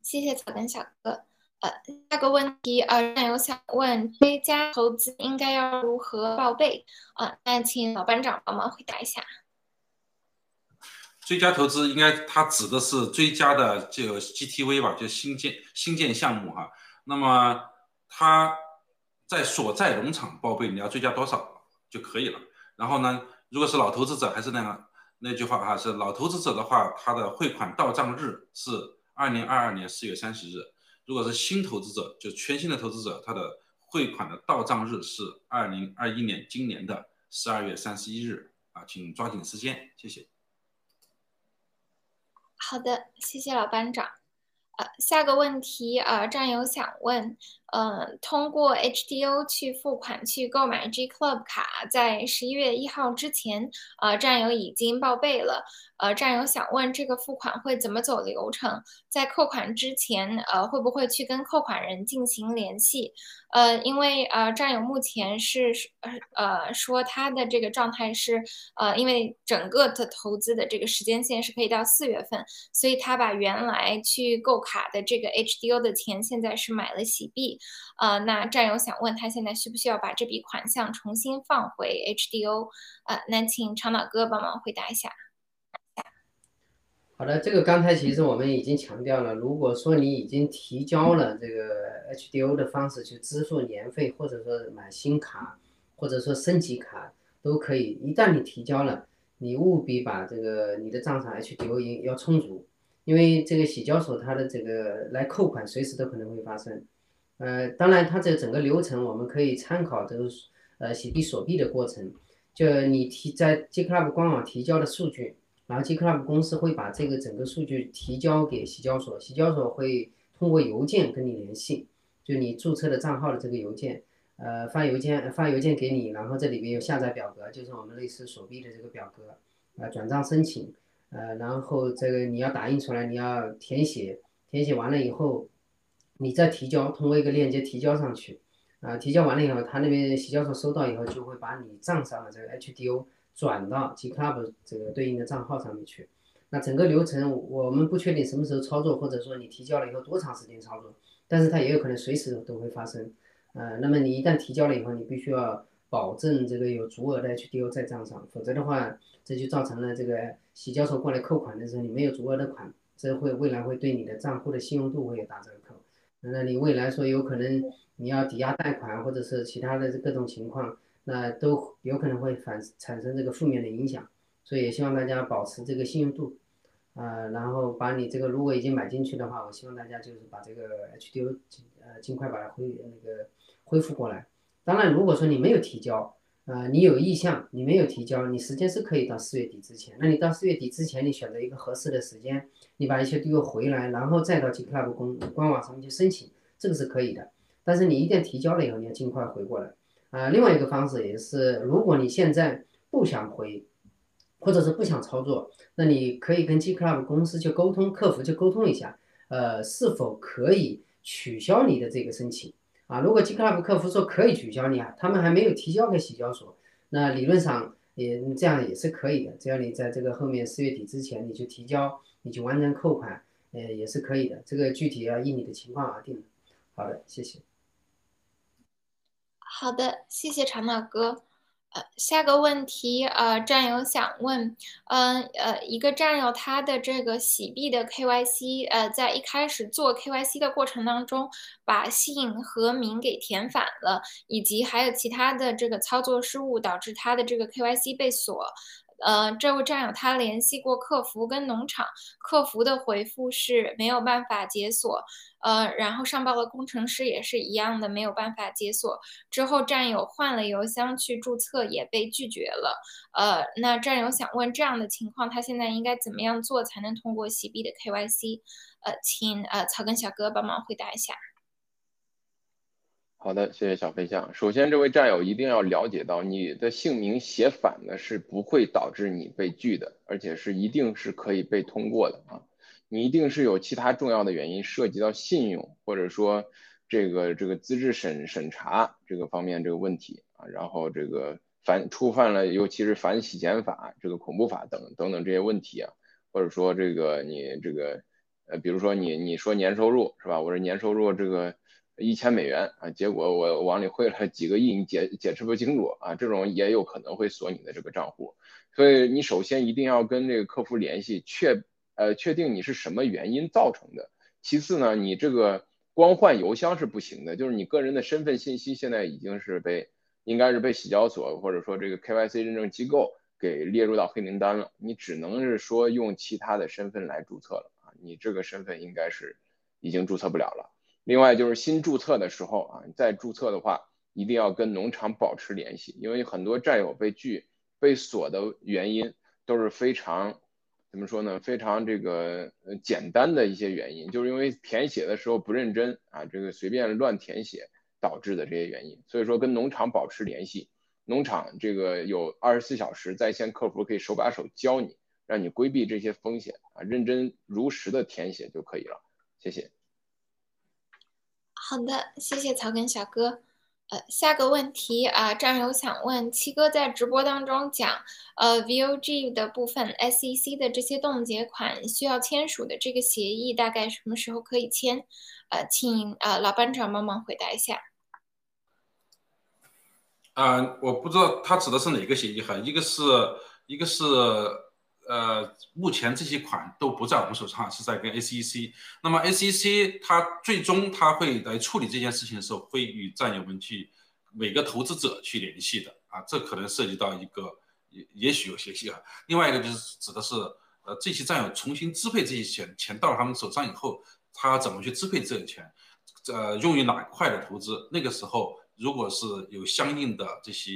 谢谢草根小哥。呃，下个问题，呃，战友想问追加投资应该要如何报备？啊，那请老班长帮忙回答一下。追加投资应该它指的是追加的这个 GTV 吧，就新建新建项目哈。那么他在所在农场报备，你要追加多少就可以了。然后呢，如果是老投资者，还是那样那句话哈，是老投资者的话，他的汇款到账日是。二零二二年四月三十日，如果是新投资者，就全新的投资者，他的汇款的到账日是二零二一年今年的十二月三十一日啊，请抓紧时间，谢谢。好的，谢谢老班长。呃，下个问题，呃，战友想问，呃，通过 HDO 去付款去购买 G Club 卡，在十一月一号之前，呃，战友已经报备了。呃，战友想问，这个付款会怎么走流程？在扣款之前，呃，会不会去跟扣款人进行联系？呃，因为呃，战友目前是呃说他的这个状态是呃，因为整个的投资的这个时间线是可以到四月份，所以他把原来去购卡的这个 HDO 的钱，现在是买了洗币。呃，那战友想问他现在需不需要把这笔款项重新放回 HDO？呃，那请长岛哥帮忙回答一下。好的，这个刚才其实我们已经强调了，如果说你已经提交了这个 HDO 的方式去支付年费，或者说买新卡，或者说升级卡都可以。一旦你提交了，你务必把这个你的账上 HDO 要充足，因为这个洗交所它的这个来扣款随时都可能会发生。呃，当然它这整个流程我们可以参考这个呃洗币锁币的过程，就你提在 GClub 官网提交的数据。然后 GClub 公司会把这个整个数据提交给洗交所，洗交所会通过邮件跟你联系，就你注册的账号的这个邮件，呃发邮件发邮件给你，然后这里边有下载表格，就是我们类似锁币的这个表格，呃转账申请，呃然后这个你要打印出来，你要填写，填写完了以后，你再提交，通过一个链接提交上去，啊提交完了以后，他那边洗交所收到以后，就会把你账上的这个 HDO 转到 G Club 这个对应的账号上面去。那整个流程我们不确定什么时候操作，或者说你提交了以后多长时间操作，但是它也有可能随时都会发生。呃，那么你一旦提交了以后，你必须要保证这个有足额的 HDO 在账上，否则的话，这就造成了这个洗交所过来扣款的时候，你没有足额的款，这会未来会对你的账户的信用度会有打折。那你未来说有可能你要抵押贷款或者是其他的各种情况，那都有可能会反产生这个负面的影响。所以也希望大家保持这个信用度，呃，然后把你这个如果已经买进去的话，我希望大家就是把这个 HDO 呃尽快把它恢那个恢复过来。当然，如果说你没有提交，呃，你有意向，你没有提交，你时间是可以到四月底之前。那你到四月底之前，你选择一个合适的时间，你把 HDO 回来，然后再到 G Club 公官网上面去申请，这个是可以的。但是你一旦提交了以后，你要尽快回过来。啊，另外一个方式也是，如果你现在不想回。或者是不想操作，那你可以跟 G Club 公司去沟通，客服去沟通一下，呃，是否可以取消你的这个申请啊？如果 G Club 客服说可以取消你啊，他们还没有提交给洗交所，那理论上也这样也是可以的，只要你在这个后面四月底之前你去提交，你去完成扣款，呃，也是可以的。这个具体要依你的情况而定。好的，谢谢。好的，谢谢长岛哥。呃，下个问题，呃，战友想问，嗯，呃，一个战友他的这个洗币的 KYC，呃，在一开始做 KYC 的过程当中，把姓和名给填反了，以及还有其他的这个操作失误，导致他的这个 KYC 被锁。呃，这位战友他联系过客服跟农场，客服的回复是没有办法解锁，呃，然后上报了工程师也是一样的没有办法解锁。之后战友换了邮箱去注册也被拒绝了，呃，那战友想问这样的情况他现在应该怎么样做才能通过洗币的 KYC？呃，请呃草根小哥帮忙回答一下。好的，谢谢小飞象。首先，这位战友一定要了解到，你的姓名写反呢是不会导致你被拒的，而且是一定是可以被通过的啊。你一定是有其他重要的原因涉及到信用，或者说这个这个资质审审查这个方面这个问题啊，然后这个反触犯了，尤其是反洗钱法、这个恐怖法等等等这些问题啊，或者说这个你这个呃，比如说你你说年收入是吧？我说年收入这个。一千美元啊，结果我往里汇了几个亿，你解解释不清楚啊，这种也有可能会锁你的这个账户，所以你首先一定要跟这个客服联系，确呃确定你是什么原因造成的。其次呢，你这个光换邮箱是不行的，就是你个人的身份信息现在已经是被应该是被洗交所或者说这个 KYC 认证机构给列入到黑名单了，你只能是说用其他的身份来注册了啊，你这个身份应该是已经注册不了了。另外就是新注册的时候啊，你再注册的话，一定要跟农场保持联系，因为很多战友被拒、被锁的原因都是非常，怎么说呢？非常这个呃简单的一些原因，就是因为填写的时候不认真啊，这个随便乱填写导致的这些原因。所以说跟农场保持联系，农场这个有二十四小时在线客服可以手把手教你，让你规避这些风险啊，认真如实的填写就可以了。谢谢。好的，谢谢草根小哥。呃，下个问题啊，战友想问七哥在直播当中讲，呃，VOG 的部分，SEC 的这些冻结款需要签署的这个协议，大概什么时候可以签？呃，请呃老班长帮忙回答一下。啊，我不知道他指的是哪个协议哈，一个是一个是。呃，目前这些款都不在我们手上，是在跟 SEC。那么 SEC 它最终它会来处理这件事情的时候，会与战友们去每个投资者去联系的啊，这可能涉及到一个也也许有些些啊。另外一个就是指的是呃这些战友重新支配这些钱，钱到了他们手上以后，他怎么去支配这个钱，呃用于哪一块的投资？那个时候如果是有相应的这些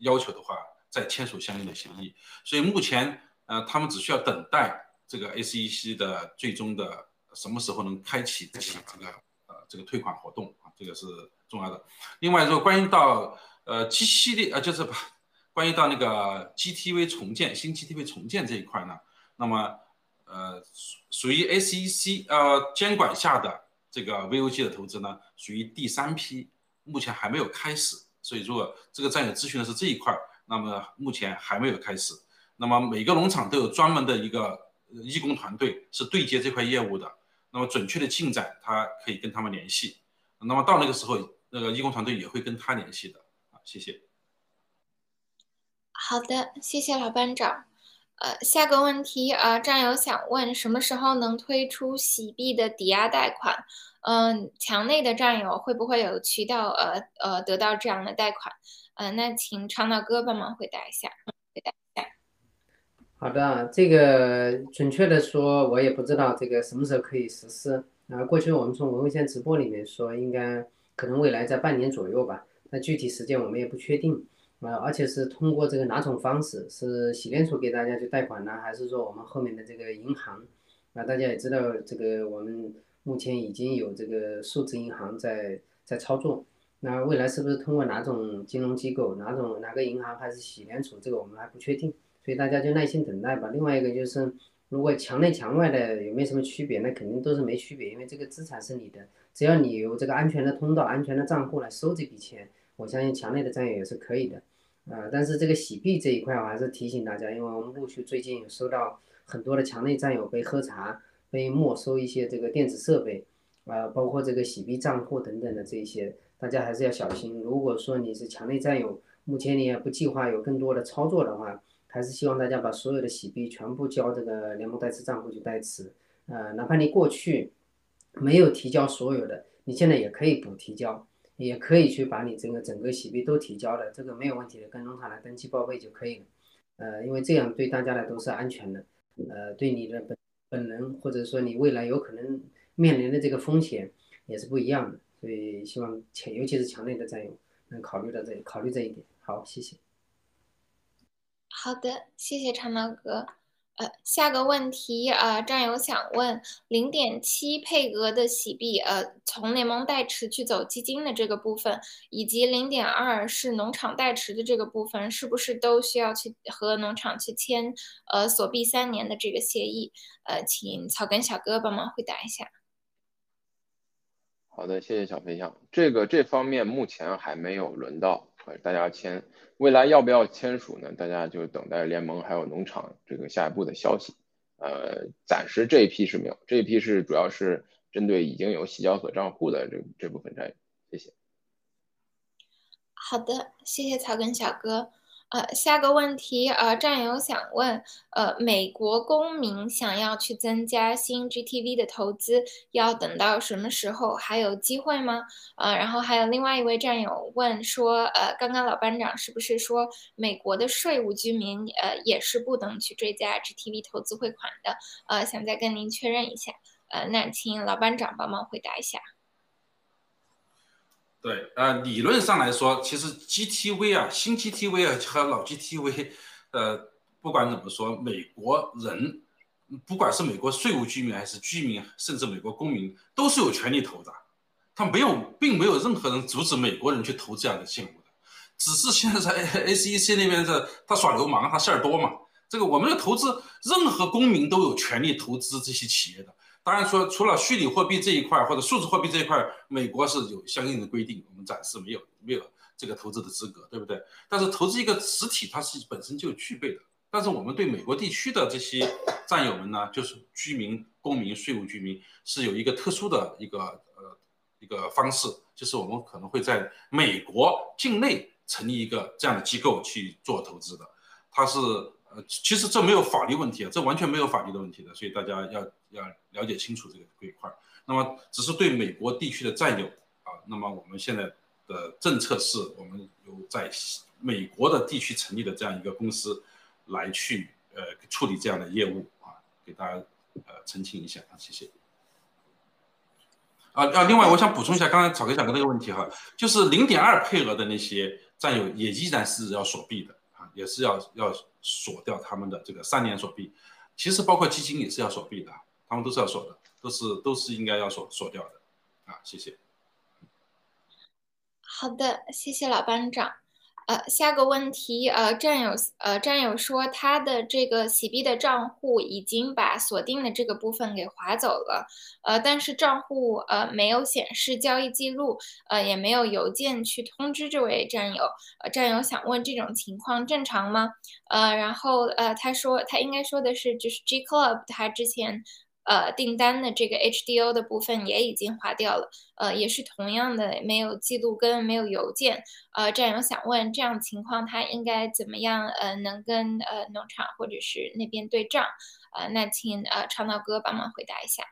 要求的话，再签署相应的协议。所以目前。呃，他们只需要等待这个 SEC 的最终的什么时候能开启这个这个呃这个退款活动啊，这个是重要的。另外，如果关于到呃 G 系列呃就是关于到那个 GTV 重建新 GTV 重建这一块呢，那么呃属属于 SEC 呃监管下的这个 VOG 的投资呢，属于第三批，目前还没有开始。所以如果这个战友咨询的是这一块，那么目前还没有开始。那么每个农场都有专门的一个义工团队是对接这块业务的。那么准确的进展，他可以跟他们联系。那么到那个时候，那个义工团队也会跟他联系的。啊，谢谢。好的，谢谢老班长。呃，下个问题，呃，战友想问，什么时候能推出洗币的抵押贷款？嗯，墙内的战友会不会有渠道，呃呃，得到这样的贷款？呃，那请长岛哥帮忙回答一下。回答一。好的，这个准确的说，我也不知道这个什么时候可以实施。啊，过去我们从文文线直播里面说，应该可能未来在半年左右吧。那具体时间我们也不确定。啊，而且是通过这个哪种方式？是洗联储给大家去贷款呢，还是说我们后面的这个银行？啊，大家也知道，这个我们目前已经有这个数字银行在在操作。那未来是不是通过哪种金融机构、哪种哪个银行还是洗联储？这个我们还不确定。所以大家就耐心等待吧。另外一个就是，如果墙内墙外的有没有什么区别？那肯定都是没区别，因为这个资产是你的，只要你有这个安全的通道、安全的账户来收这笔钱，我相信墙内的占有也是可以的。啊，但是这个洗币这一块，我还是提醒大家，因为我们陆续最近有收到很多的墙内战友被喝茶、被没收一些这个电子设备，啊，包括这个洗币账户等等的这些，大家还是要小心。如果说你是墙内战友，目前你也不计划有更多的操作的话，还是希望大家把所有的洗币全部交这个联盟代持账户去代持，呃，哪怕你过去没有提交所有的，你现在也可以补提交，也可以去把你这个整个洗币都提交了，这个没有问题的，跟农场来登记报备就可以了，呃，因为这样对大家来都是安全的，呃，对你的本本人或者说你未来有可能面临的这个风险也是不一样的，所以希望强，尤其是强内的战友能考虑到这考虑这一点。好，谢谢。好的，谢谢长毛哥。呃，下个问题，呃，战友想问，零点七配额的洗币，呃，从联盟代持去走基金的这个部分，以及零点二是农场代持的这个部分，是不是都需要去和农场去签呃锁币三年的这个协议？呃，请草根小哥帮忙回答一下。好的，谢谢小飞象。这个这方面目前还没有轮到大家签。未来要不要签署呢？大家就等待联盟还有农场这个下一步的消息。呃，暂时这一批是没有，这一批是主要是针对已经有洗交所账户的这这部分债。谢谢。好的，谢谢草根小哥。呃，下个问题，呃，战友想问，呃，美国公民想要去增加新 GTV 的投资，要等到什么时候？还有机会吗？呃，然后还有另外一位战友问说，呃，刚刚老班长是不是说美国的税务居民，呃，也是不能去追加 GTV 投资汇款的？呃，想再跟您确认一下。呃，那请老班长帮忙回答一下。对，呃，理论上来说，其实 GTV 啊，新 GTV 啊和老 GTV，呃，不管怎么说，美国人，不管是美国税务居民还是居民，甚至美国公民，都是有权利投的。他没有，并没有任何人阻止美国人去投这样的项目的，只是现在 在 SEC 那边的他耍流氓，他事儿多嘛。这个我们的投资，任何公民都有权利投资这些企业的。当然说，除了虚拟货币这一块或者数字货币这一块，美国是有相应的规定，我们暂时没有没有这个投资的资格，对不对？但是投资一个实体，它是本身就具备的。但是我们对美国地区的这些战友们呢，就是居民、公民、税务居民，是有一个特殊的一个呃一个方式，就是我们可能会在美国境内成立一个这样的机构去做投资的，它是。呃，其实这没有法律问题啊，这完全没有法律的问题的，所以大家要要了解清楚这个这一块。那么，只是对美国地区的占有啊，那么我们现在的政策是我们有在美国的地区成立的这样一个公司来去呃处理这样的业务啊，给大家呃澄清一下啊，谢谢。啊啊，另外我想补充一下刚才草根讲的那个问题哈，就是零点二配额的那些占有也依然是要锁币的，也是要要。锁掉他们的这个三年锁币，其实包括基金也是要锁币的，他们都是要锁的，都是都是应该要锁锁掉的，啊，谢谢。好的，谢谢老班长。呃，下个问题，呃，战友，呃，战友说他的这个洗币的账户已经把锁定的这个部分给划走了，呃，但是账户呃没有显示交易记录，呃，也没有邮件去通知这位战友，呃，战友想问这种情况正常吗？呃，然后呃，他说他应该说的是就是 G Club 他之前。呃，订单的这个 HDO 的部分也已经划掉了，呃，也是同样的没有记录跟没有邮件，呃，战友想问这样情况他应该怎么样？呃，能跟呃农场或者是那边对账？呃，那请呃长岛哥帮忙回答一下。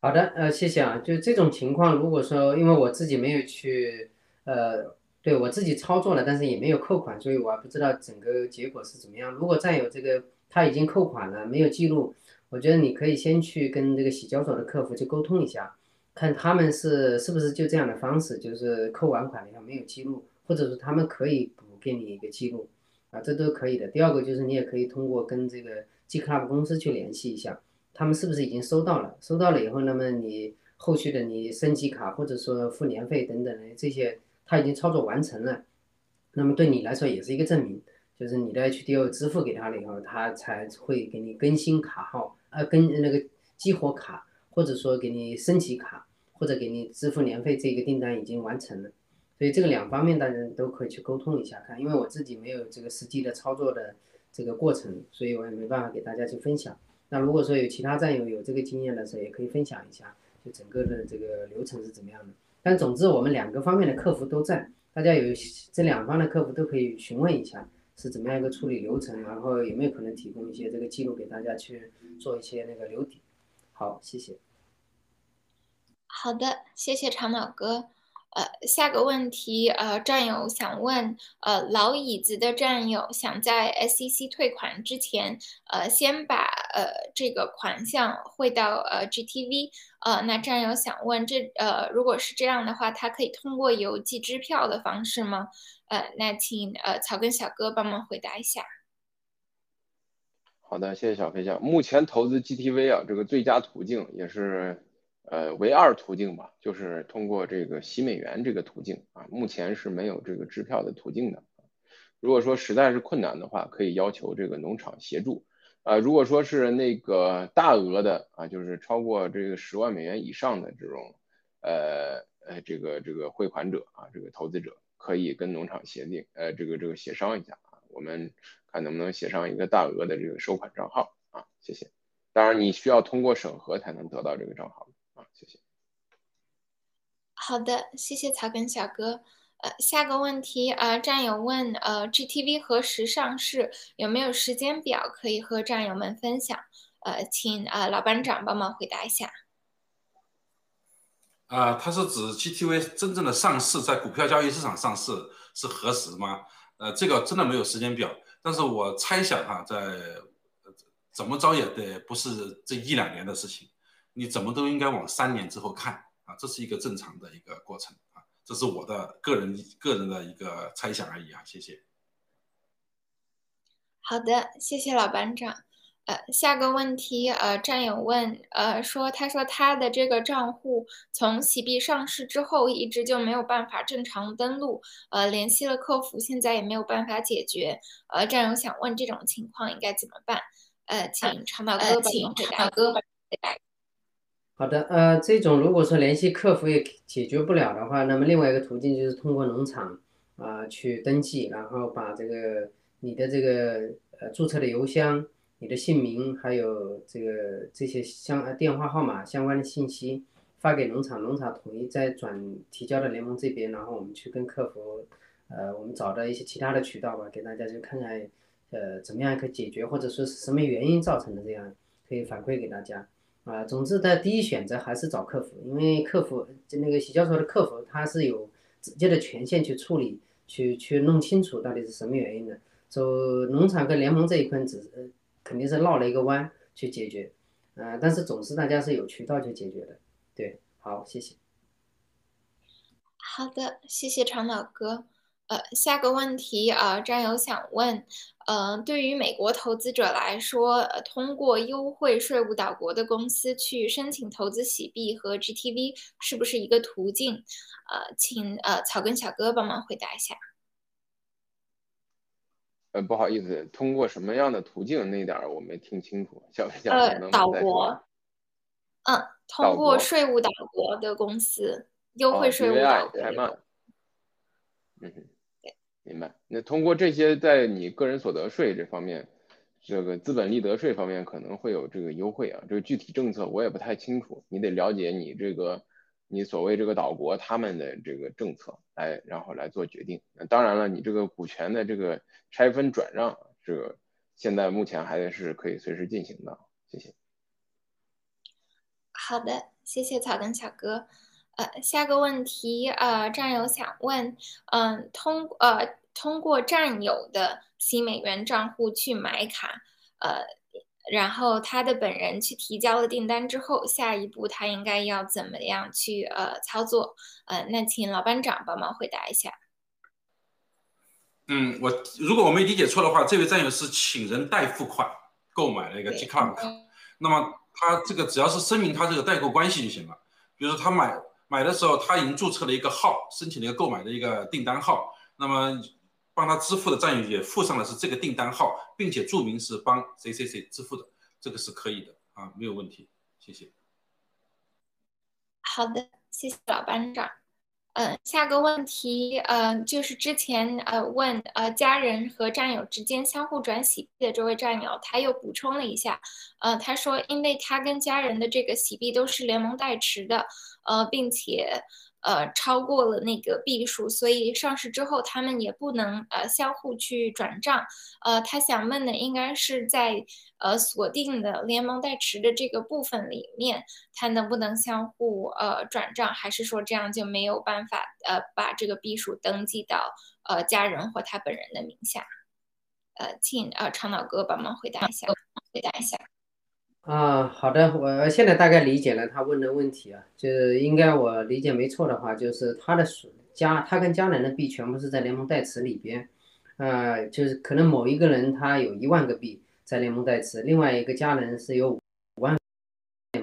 好的，呃，谢谢啊，就这种情况，如果说因为我自己没有去，呃，对我自己操作了，但是也没有扣款，所以我还不知道整个结果是怎么样。如果战友这个。他已经扣款了，没有记录。我觉得你可以先去跟这个洗交所的客服去沟通一下，看他们是是不是就这样的方式，就是扣完款以后没有记录，或者说他们可以补给你一个记录，啊，这都可以的。第二个就是你也可以通过跟这个 G Club 公司去联系一下，他们是不是已经收到了？收到了以后，那么你后续的你升级卡或者说付年费等等的这些，他已经操作完成了，那么对你来说也是一个证明。就是你的 HDO 支付给他了以后，他才会给你更新卡号，呃，跟那个激活卡，或者说给你升级卡，或者给你支付年费，这个订单已经完成了。所以这个两方面大家都可以去沟通一下看，因为我自己没有这个实际的操作的这个过程，所以我也没办法给大家去分享。那如果说有其他战友有这个经验的时候，也可以分享一下，就整个的这个流程是怎么样的。但总之我们两个方面的客服都在，大家有这两方的客服都可以询问一下。是怎么样一个处理流程？然后有没有可能提供一些这个记录给大家去做一些那个留底？好，谢谢。好的，谢谢长脑哥。呃，下个问题，呃，战友想问，呃，老椅子的战友想在 SEC 退款之前，呃，先把呃这个款项汇到呃 GTV，呃，那战友想问，这呃如果是这样的话，他可以通过邮寄支票的方式吗？呃，那请呃草根小哥帮忙回答一下。好的，谢谢小飞象。目前投资 GTV 啊，这个最佳途径也是。呃，唯二途径吧，就是通过这个洗美元这个途径啊，目前是没有这个支票的途径的。如果说实在是困难的话，可以要求这个农场协助。啊，如果说是那个大额的啊，就是超过这个十万美元以上的这种，呃呃，这个这个汇款者啊，这个投资者可以跟农场协定，呃，这个这个协商一下啊，我们看能不能协商一个大额的这个收款账号啊，谢谢。当然，你需要通过审核才能得到这个账号。好的，谢谢草根小哥。呃，下个问题，呃，战友问，呃，GTV 何时上市？有没有时间表可以和战友们分享？呃，请呃老班长帮忙回答一下。啊，他是指 GTV 真正的上市在股票交易市场上市是何时吗？呃，这个真的没有时间表，但是我猜想哈，在怎么着也得不是这一两年的事情。你怎么都应该往三年之后看啊，这是一个正常的一个过程啊，这是我的个人个人的一个猜想而已啊，谢谢。好的，谢谢老班长。呃，下个问题，呃，战友问，呃，说他说他的这个账户从洗币上市之后一直就没有办法正常登录，呃，联系了客服，现在也没有办法解决。呃，战友想问这种情况应该怎么办？呃，请长岛哥请长岛哥回答。好的，呃，这种如果说联系客服也解决不了的话，那么另外一个途径就是通过农场啊去登记，然后把这个你的这个呃注册的邮箱、你的姓名还有这个这些相呃电话号码相关的信息发给农场，农场统一再转提交到联盟这边，然后我们去跟客服，呃，我们找到一些其他的渠道吧，给大家就看看，呃，怎么样可以解决，或者说是什么原因造成的这样，可以反馈给大家。啊，总之的第一选择还是找客服，因为客服就那个洗交所的客服，他是有直接的权限去处理，去去弄清楚到底是什么原因的。走农场跟联盟这一块，只肯定是绕了一个弯去解决，啊，但是总是大家是有渠道去解决的。对，好，谢谢。好的，谢谢长岛哥。呃，下个问题啊，战友想问，呃，对于美国投资者来说，呃，通过优惠税务岛国的公司去申请投资洗币和 GTV 是不是一个途径？呃，请呃草根小哥帮忙回答一下。呃，不好意思，通过什么样的途径那点儿我没听清楚，小能能再说？国，嗯，通过税务岛国的公司，优哦惠税务岛国嗯哼，明白。那通过这些，在你个人所得税这方面，这个资本利得税方面可能会有这个优惠啊。这个具体政策我也不太清楚，你得了解你这个你所谓这个岛国他们的这个政策来，然后来做决定。那当然了，你这个股权的这个拆分转让，这个现在目前还是可以随时进行的。谢谢。好的，谢谢草根小哥。呃，下个问题，呃，战友想问，嗯、通呃通过战友的新美元账户去买卡，呃，然后他的本人去提交了订单之后，下一步他应该要怎么样去呃操作？呃，那请老班长帮忙回答一下。嗯，我如果我没理解错的话，这位战友是请人代付款购买了一个对 G Club 卡，那么他这个只要是声明他这个代购关系就行了。比如说他买买的时候，他已经注册了一个号，申请了一个购买的一个订单号，那么帮他支付的战友也附上的是这个订单号，并且注明是帮谁谁谁支付的，这个是可以的啊，没有问题，谢谢。好的，谢谢老班长。嗯，下个问题，呃，就是之前呃问呃家人和战友之间相互转洗币的这位战友，他又补充了一下，呃，他说因为他跟家人的这个洗币都是联盟代持的，呃，并且呃超过了那个币数，所以上市之后他们也不能呃相互去转账。呃，他想问的应该是在呃锁定的联盟代持的这个部分里面。他能不能相互呃转账，还是说这样就没有办法呃把这个币数登记到呃家人或他本人的名下？呃，请呃长岛哥帮忙回答一下，回答一下。啊，好的，我现在大概理解了他问的问题啊，就是应该我理解没错的话，就是他的家，他跟家人的币全部是在联盟代持里边，呃，就是可能某一个人他有一万个币在联盟代持，另外一个家人是有五万，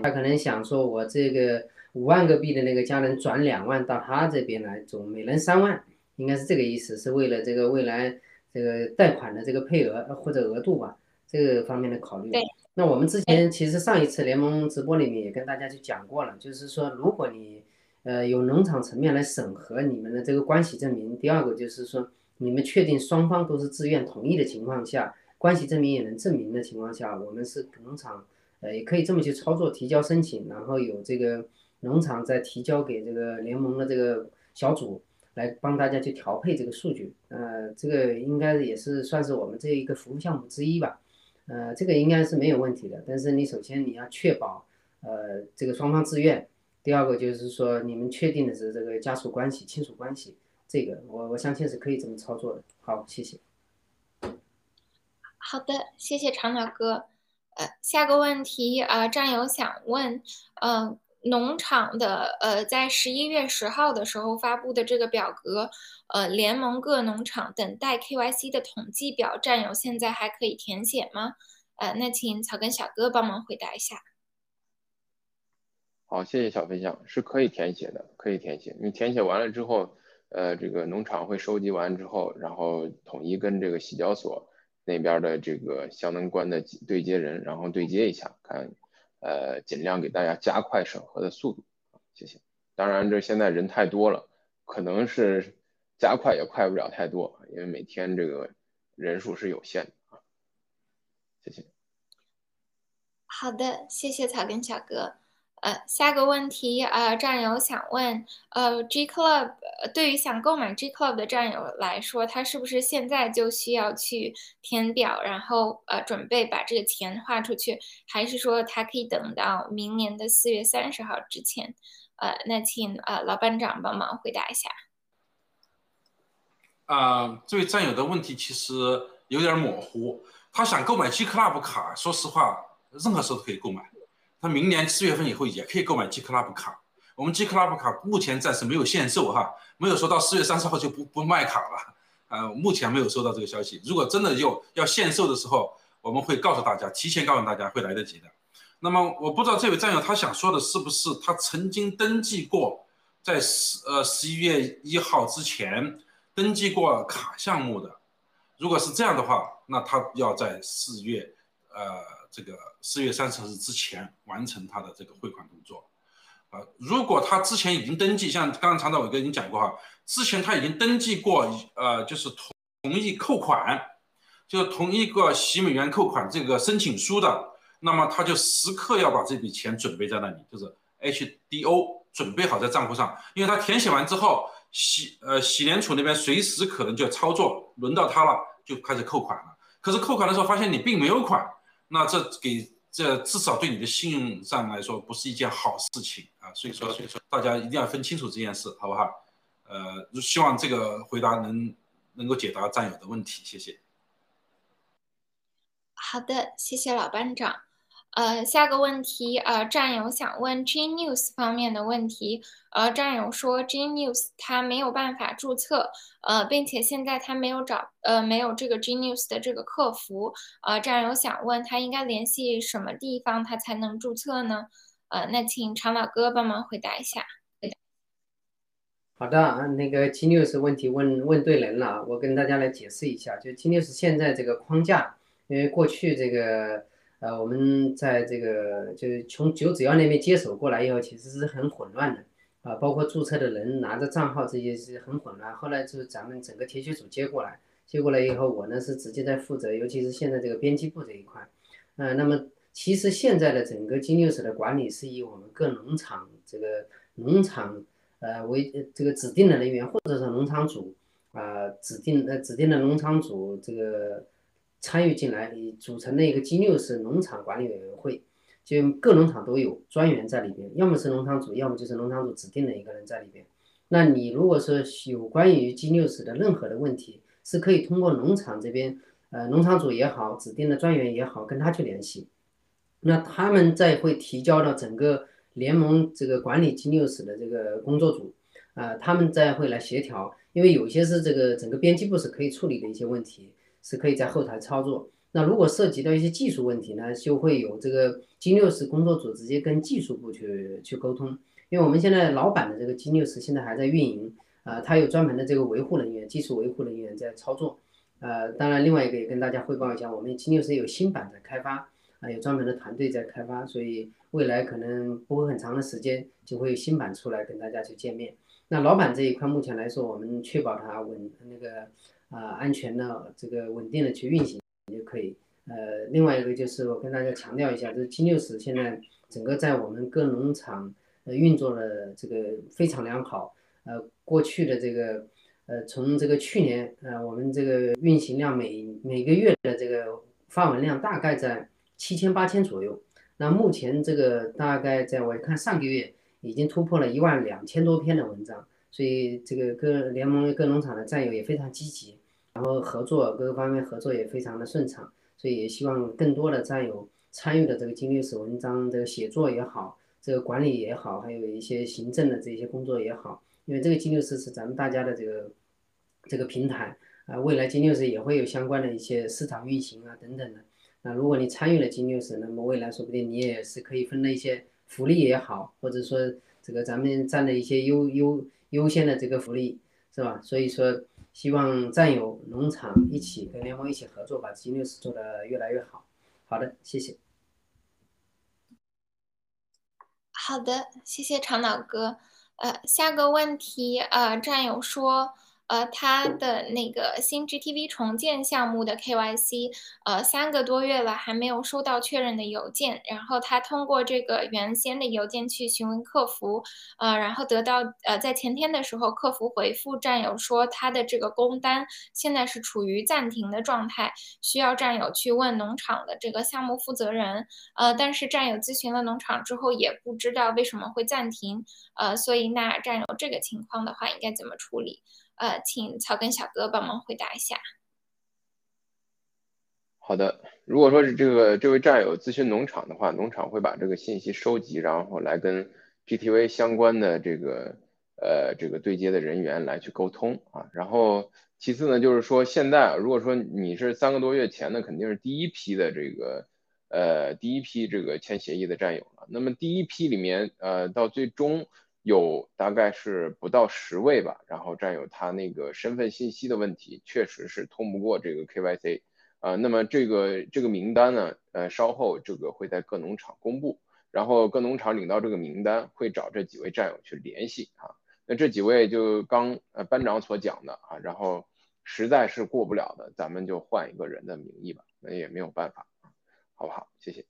他可能想说我这个五万个币的那个家人转两万到他这边来，总每人三万，应该是这个意思，是为了这个未来这个贷款的这个配额或者额度吧，这个方面的考虑。对那我们之前其实上一次联盟直播里面也跟大家去讲过了，就是说如果你呃有农场层面来审核你们的这个关系证明，第二个就是说你们确定双方都是自愿同意的情况下，关系证明也能证明的情况下，我们是农场呃也可以这么去操作，提交申请，然后有这个农场再提交给这个联盟的这个小组来帮大家去调配这个数据，呃，这个应该也是算是我们这一个服务项目之一吧。呃，这个应该是没有问题的，但是你首先你要确保，呃，这个双方自愿。第二个就是说，你们确定的是这个家属关系、亲属关系，这个我我相信是可以这么操作的。好，谢谢。好的，谢谢长岛哥。呃，下个问题，呃，战友想问，呃，农场的呃，在十一月十号的时候发布的这个表格，呃，联盟各农场等待 KYC 的统计表，战友现在还可以填写吗？呃，那请草根小哥帮忙回答一下。好，谢谢小飞象，是可以填写的，可以填写。你填写完了之后，呃，这个农场会收集完之后，然后统一跟这个洗交所那边的这个相能关的对接人，然后对接一下，看，呃，尽量给大家加快审核的速度。谢谢。当然，这现在人太多了，可能是加快也快不了太多，因为每天这个人数是有限的啊。谢谢。好的，谢谢草根小哥。呃，下个问题，呃，战友想问，呃，G Club 对于想购买 G Club 的战友来说，他是不是现在就需要去填表，然后呃准备把这个钱花出去，还是说他可以等到明年的四月三十号之前？呃，那请呃老班长帮忙回答一下。啊、这位战友的问题其实有点模糊。他想购买 G Club 卡，说实话，任何时候都可以购买。他明年四月份以后也可以购买 G Club 卡。我们 G Club 卡目前暂时没有限售哈，没有说到四月三十号就不不卖卡了。呃，目前没有收到这个消息。如果真的有要限售的时候，我们会告诉大家，提前告诉大家会来得及的。那么我不知道这位战友他想说的是不是他曾经登记过，在十呃十一月一号之前登记过卡项目的。如果是这样的话，那他要在四月呃这个四月三十日之前完成他的这个汇款动作。啊，如果他之前已经登记，像刚刚常导伟哥已经讲过哈，之前他已经登记过，呃，就是同同意扣款，就同一个洗美元扣款这个申请书的，那么他就时刻要把这笔钱准备在那里，就是 HDO 准备好在账户上，因为他填写完之后，洗呃洗联储那边随时可能就要操作，轮到他了就开始扣款了，可是扣款的时候发现你并没有款，那这给。这至少对你的信用上来说不是一件好事情啊，所以说，所以说大家一定要分清楚这件事，好不好？呃，希望这个回答能能够解答战友的问题，谢谢。好的，谢谢老班长。呃，下个问题，呃，战友想问 Genius 方面的问题。呃，战友说 Genius 他没有办法注册，呃，并且现在他没有找，呃，没有这个 Genius 的这个客服。呃，战友想问他应该联系什么地方他才能注册呢？呃，那请常老哥帮忙回答一下。好的，那个 Genius 问题问问对人了，我跟大家来解释一下，就 Genius 现在这个框架，因为过去这个。呃，我们在这个就是从九指药那边接手过来以后，其实是很混乱的啊，包括注册的人拿着账号这些是很混乱。后来就是咱们整个铁血组接过来，接过来以后，我呢是直接在负责，尤其是现在这个编辑部这一块。呃，那么其实现在的整个金六室的管理是以我们各农场这个农场呃为这个指定的人员，或者是农场主啊指定呃指定的农场主这个。参与进来，组成的一个金六十农场管理委员会，就各农场都有专员在里边，要么是农场主，要么就是农场主指定的一个人在里边。那你如果说有关于金六十的任何的问题，是可以通过农场这边，呃，农场主也好，指定的专员也好，跟他去联系。那他们再会提交到整个联盟这个管理金六十的这个工作组，啊，他们再会来协调，因为有些是这个整个编辑部是可以处理的一些问题。是可以在后台操作。那如果涉及到一些技术问题呢，就会有这个金六十工作组直接跟技术部去去沟通。因为我们现在老板的这个金六十现在还在运营，啊，他有专门的这个维护人员、技术维护人员在操作。呃，当然另外一个也跟大家汇报一下，我们金六十有新版的开发，啊，有专门的团队在开发，所以未来可能不会很长的时间就会有新版出来跟大家去见面。那老板这一块目前来说，我们确保它稳那个。啊，安全的这个稳定的去运行就可以。呃，另外一个就是我跟大家强调一下，就是 G 六十现在整个在我们各农场呃运作的这个非常良好。呃，过去的这个呃从这个去年呃我们这个运行量每每个月的这个发文量大概在七千八千左右。那目前这个大概在我看上个月已经突破了一万两千多篇的文章，所以这个各联盟各农场的战友也非常积极。然后合作各个方面合作也非常的顺畅，所以也希望更多的战友参与的这个金律师文章这个写作也好，这个管理也好，还有一些行政的这些工作也好，因为这个金律师是咱们大家的这个这个平台啊，未来金律师也会有相关的一些市场运行啊等等的。那如果你参与了金律师，那么未来说不定你也是可以分了一些福利也好，或者说这个咱们占了一些优优优先的这个福利，是吧？所以说。希望战友农场一起跟联盟一起合作，把 G 六十做得越来越好。好的，谢谢。好的，谢谢长脑哥。呃，下个问题，呃，战友说。呃，他的那个新 GTV 重建项目的 KYC，呃，三个多月了还没有收到确认的邮件。然后他通过这个原先的邮件去询问客服，呃，然后得到呃，在前天的时候，客服回复战友说他的这个工单现在是处于暂停的状态，需要战友去问农场的这个项目负责人。呃，但是战友咨询了农场之后也不知道为什么会暂停，呃，所以那战友这个情况的话应该怎么处理？呃，请草根小哥帮忙回答一下。好的，如果说是这个这位战友咨询农场的话，农场会把这个信息收集，然后来跟 GTV 相关的这个呃这个对接的人员来去沟通啊。然后其次呢，就是说现在如果说你是三个多月前的，肯定是第一批的这个呃第一批这个签协议的战友了。那么第一批里面呃到最终。有大概是不到十位吧，然后占有他那个身份信息的问题，确实是通不过这个 KYC 啊。那么这个这个名单呢，呃，稍后这个会在各农场公布，然后各农场领到这个名单，会找这几位战友去联系啊。那这几位就刚呃班长所讲的啊，然后实在是过不了的，咱们就换一个人的名义吧，那也没有办法，好不好？谢谢。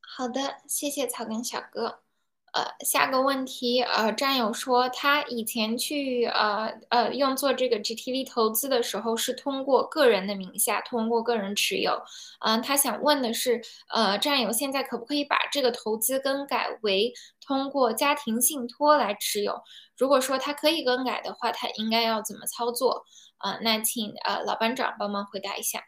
好的，谢谢草根小哥。呃，下个问题，呃，战友说他以前去呃呃用做这个 GTV 投资的时候是通过个人的名下，通过个人持有，嗯，他想问的是，呃，战友现在可不可以把这个投资更改为通过家庭信托来持有？如果说他可以更改的话，他应该要怎么操作？呃，那请呃老班长帮忙回答一下。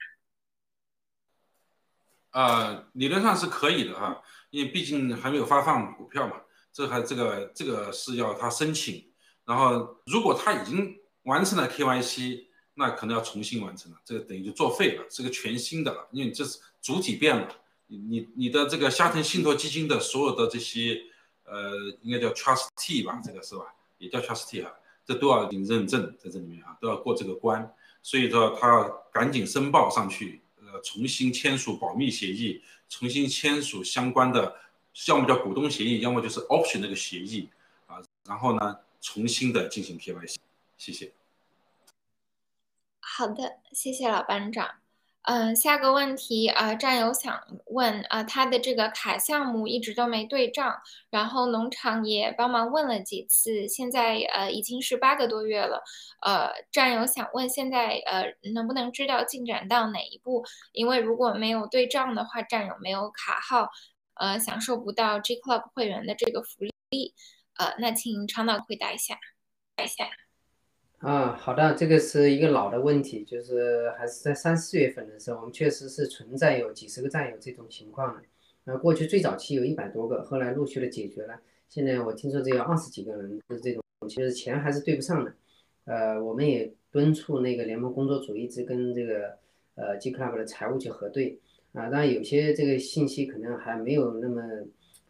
呃，理论上是可以的哈，因为毕竟还没有发放股票嘛。这还这个这个是要他申请，然后如果他已经完成了 KYC，那可能要重新完成了，这个等于就作废了，是个全新的了，因为这是主体变了，你你你的这个家庭信托基金的所有的这些呃，应该叫 trustee 吧，这个是吧？也叫 trustee 啊，这都要经认证在这里面啊，都要过这个关，所以说他要赶紧申报上去，呃，重新签署保密协议，重新签署相关的。要么叫股东协议，要么就是 option 那个协议啊，然后呢，重新的进行 KYC，谢谢。好的，谢谢老班长。嗯，下个问题啊，战友想问啊，他的这个卡项目一直都没对账，然后农场也帮忙问了几次，现在呃已经是八个多月了。呃，战友想问，现在呃能不能知道进展到哪一步？因为如果没有对账的话，战友没有卡号。呃，享受不到 G Club 会员的这个福利，呃，那请长岛回答一下，一下。啊，好的，这个是一个老的问题，就是还是在三四月份的时候，我们确实是存在有几十个战友这种情况的。呃，过去最早期有一百多个，后来陆续的解决了，现在我听说只有二十几个人就是这种，其实钱还是对不上的。呃，我们也敦促那个联盟工作组一直跟这个呃 G Club 的财务去核对。啊，当然有些这个信息可能还没有那么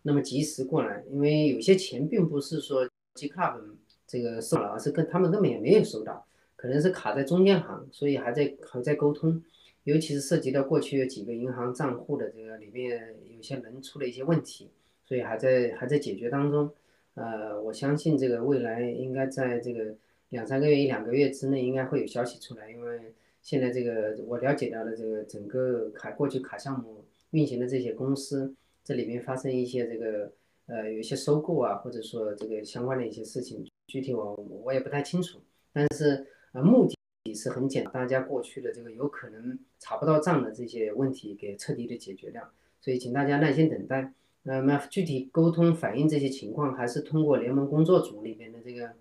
那么及时过来，因为有些钱并不是说 G Club 这个收了，而是跟他们根本也没有收到，可能是卡在中间行，所以还在还在沟通，尤其是涉及到过去有几个银行账户的这个里面有些人出了一些问题，所以还在还在解决当中。呃，我相信这个未来应该在这个两三个月一两个月之内应该会有消息出来，因为。现在这个我了解到的这个整个卡过去卡项目运行的这些公司，这里面发生一些这个呃有一些收购啊，或者说这个相关的一些事情，具体我我也不太清楚。但是呃目的是很简单，大家过去的这个有可能查不到账的这些问题给彻底的解决掉。所以请大家耐心等待。那么具体沟通反映这些情况，还是通过联盟工作组里边的这个，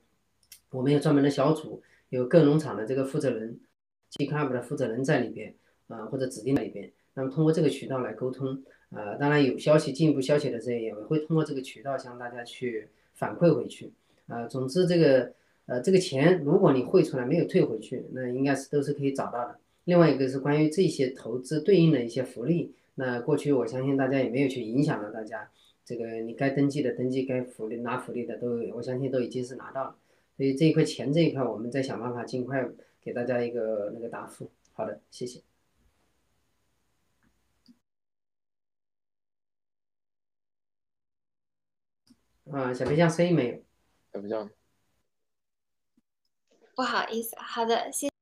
我们有专门的小组，有各农场的这个负责人。G Club 的负责人在里边，啊，或者指定在里边，那么通过这个渠道来沟通，啊，当然有消息进一步消息的这些也会通过这个渠道向大家去反馈回去，啊，总之这个，呃，这个钱如果你汇出来没有退回去，那应该是都是可以找到的。另外一个是关于这些投资对应的一些福利，那过去我相信大家也没有去影响到大家，这个你该登记的登记，该福利拿福利的都，我相信都已经是拿到了。所以这一块钱这一块，我们再想办法尽快。给大家一个那个答复，好的，谢谢。啊，小皮匠声音没有？小皮匠，不好意思，好的，谢谢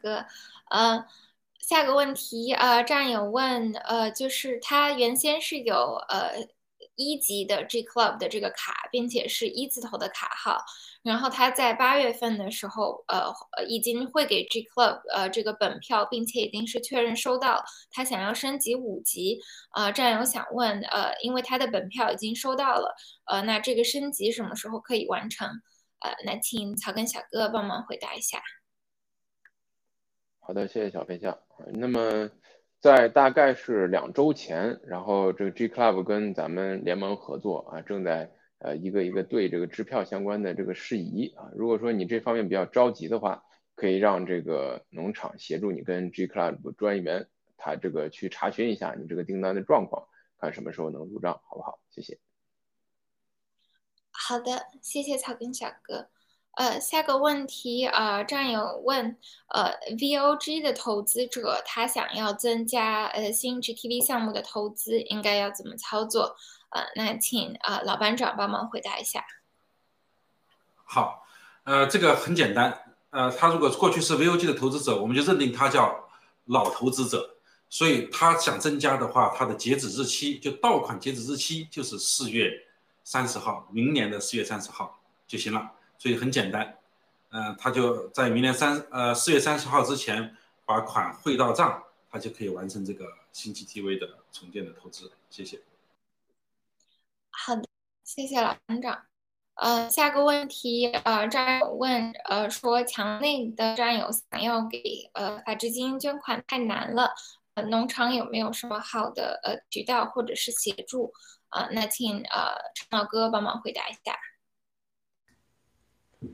哥。呃，下个问题，呃，战友问，呃，就是他原先是有呃。一级的 G Club 的这个卡，并且是一字头的卡号，然后他在八月份的时候，呃，已经会给 G Club 呃这个本票，并且已经是确认收到。他想要升级五级，呃，战友想问，呃，因为他的本票已经收到了，呃，那这个升级什么时候可以完成？呃，那请草根小哥帮忙回答一下。好的，谢谢小飞象。那么。在大概是两周前，然后这个 G Club 跟咱们联盟合作啊，正在呃一个一个对这个支票相关的这个事宜啊。如果说你这方面比较着急的话，可以让这个农场协助你跟 G Club 专员他这个去查询一下你这个订单的状况，看什么时候能入账，好不好？谢谢。好的，谢谢草根小哥。呃，下个问题，呃，战友问，呃，VOG 的投资者他想要增加呃新 GTV 项目的投资，应该要怎么操作？呃，那请呃老班长帮忙回答一下。好，呃，这个很简单，呃，他如果过去是 VOG 的投资者，我们就认定他叫老投资者，所以他想增加的话，他的截止日期就到款截止日期就是四月三十号，明年的四月三十号就行了。所以很简单，嗯，他就在明年三呃四月三十号之前把款汇到账，他就可以完成这个新 GTV 的重建的投资。谢谢。好的，谢谢老班长。呃，下个问题，呃，战友问，呃，说墙内的战友想要给呃法治基金捐款太难了，呃，农场有没有什么好的呃渠道或者是协助？呃，那请呃陈老哥帮忙回答一下。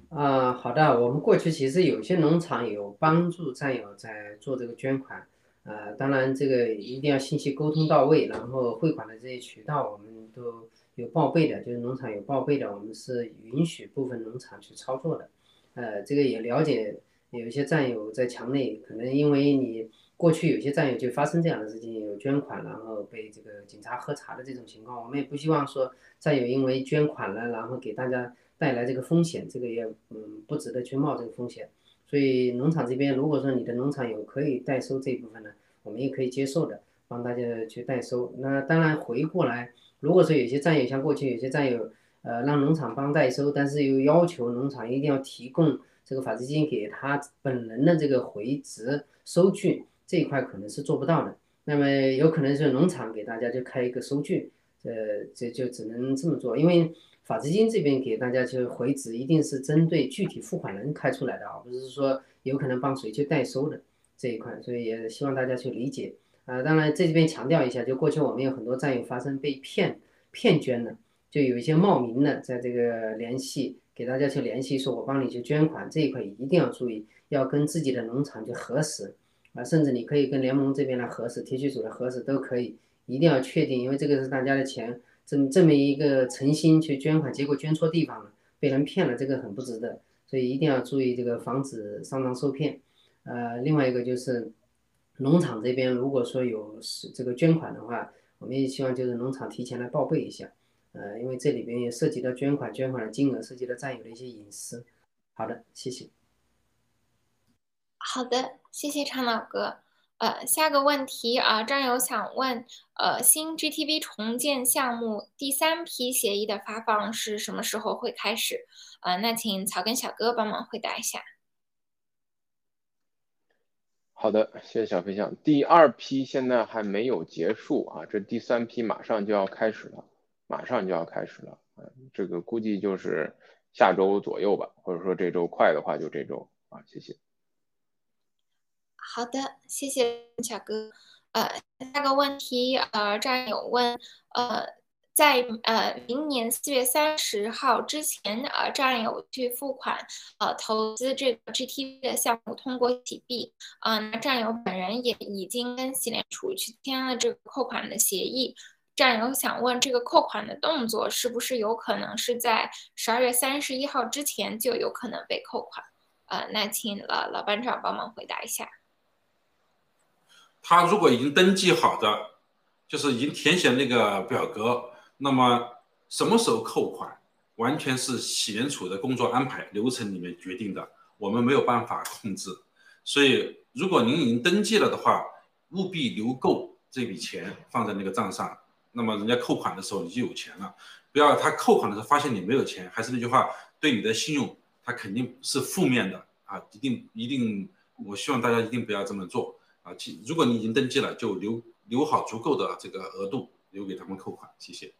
啊，好的，我们过去其实有些农场有帮助战友在做这个捐款，呃，当然这个一定要信息沟通到位，然后汇款的这些渠道我们都有报备的，就是农场有报备的，我们是允许部分农场去操作的，呃，这个也了解，有一些战友在墙内，可能因为你过去有些战友就发生这样的事情，有捐款然后被这个警察喝茶的这种情况，我们也不希望说战友因为捐款了，然后给大家。带来这个风险，这个也嗯不值得去冒这个风险，所以农场这边如果说你的农场有可以代收这一部分呢，我们也可以接受的，帮大家去代收。那当然回过来，如果说有些战友像过去有些战友，呃让农场帮代收，但是又要求农场一定要提供这个法治基金给他本人的这个回执收据，这一块可能是做不到的。那么有可能是农场给大家就开一个收据，呃这就只能这么做，因为。法资金这边给大家去回执，一定是针对具体付款人开出来的啊，不是说有可能帮谁去代收的这一块，所以也希望大家去理解啊。当然这边强调一下，就过去我们有很多战友发生被骗骗捐的，就有一些冒名的在这个联系给大家去联系，说我帮你去捐款这一块一定要注意，要跟自己的农场去核实啊，甚至你可以跟联盟这边来核实，提取组来核实都可以，一定要确定，因为这个是大家的钱。这这么一个诚心去捐款，结果捐错地方了，被人骗了，这个很不值得，所以一定要注意这个防止上当受骗。呃，另外一个就是农场这边如果说有是这个捐款的话，我们也希望就是农场提前来报备一下，呃，因为这里边也涉及到捐款，捐款的金额涉及到战友的一些隐私。好的，谢谢。好的，谢谢常老哥。呃，下个问题啊，战友想问，呃，新 GTV 重建项目第三批协议的发放是什么时候会开始？呃，那请草根小哥帮忙回答一下。好的，谢谢小飞象。第二批现在还没有结束啊，这第三批马上就要开始了，马上就要开始了。嗯，这个估计就是下周左右吧，或者说这周快的话就这周啊，谢谢。好的，谢谢小哥。呃，下个问题，呃，战友问，呃，在呃明年四月三十号之前，呃，战友去付款，呃，投资这个 GTV 的项目通过洗币，啊，那战友本人也已经跟洗联储去签了这个扣款的协议。战友想问，这个扣款的动作是不是有可能是在十二月三十一号之前就有可能被扣款？呃，那请了老班长帮忙回答一下。他如果已经登记好的，就是已经填写那个表格，那么什么时候扣款，完全是洗联储的工作安排流程里面决定的，我们没有办法控制。所以，如果您已经登记了的话，务必留够这笔钱放在那个账上，那么人家扣款的时候你就有钱了。不要他扣款的时候发现你没有钱，还是那句话，对你的信用他肯定是负面的啊！一定一定，我希望大家一定不要这么做。啊，如果你已经登记了，就留留好足够的这个额度，留给他们扣款，谢谢。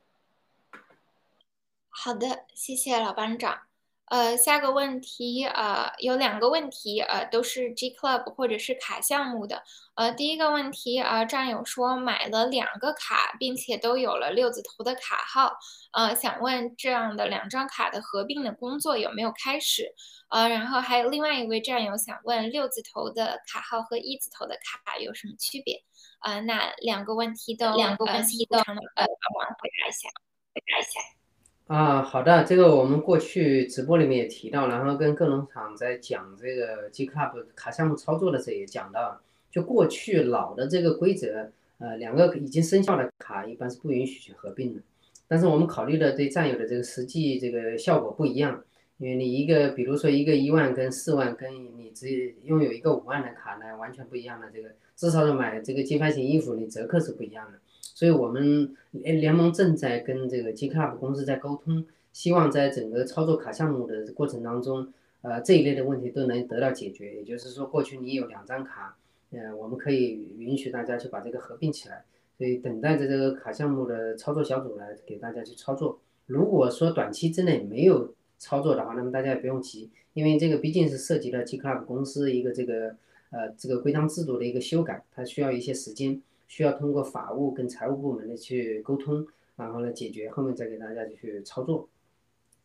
好的，谢谢老班长。呃，下个问题，呃，有两个问题，呃，都是 G Club 或者是卡项目的。呃，第一个问题，呃，战友说买了两个卡，并且都有了六字头的卡号，呃，想问这样的两张卡的合并的工作有没有开始？呃，然后还有另外一位战友想问六字头的卡号和一字头的卡有什么区别？呃，那两个问题都两个问题都呃，帮忙回答一下，回答一下。啊，好的，这个我们过去直播里面也提到，然后跟各农场在讲这个 G Club 卡项目操作的时候也讲到，就过去老的这个规则，呃，两个已经生效的卡一般是不允许去合并的。但是我们考虑的对战友的这个实际这个效果不一样，因为你一个比如说一个一万跟四万，跟你只拥有一个五万的卡呢，完全不一样的。这个至少是买这个金牌型衣服，你折扣是不一样的。所以我们联联盟正在跟这个 G Club 公司在沟通，希望在整个操作卡项目的过程当中，呃，这一类的问题都能得到解决。也就是说，过去你有两张卡，呃，我们可以允许大家去把这个合并起来。所以等待着这个卡项目的操作小组来给大家去操作。如果说短期之内没有操作的话，那么大家也不用急，因为这个毕竟是涉及了 G Club 公司一个这个呃这个规章制度的一个修改，它需要一些时间。需要通过法务跟财务部门的去沟通，然后呢解决，后面再给大家去操作，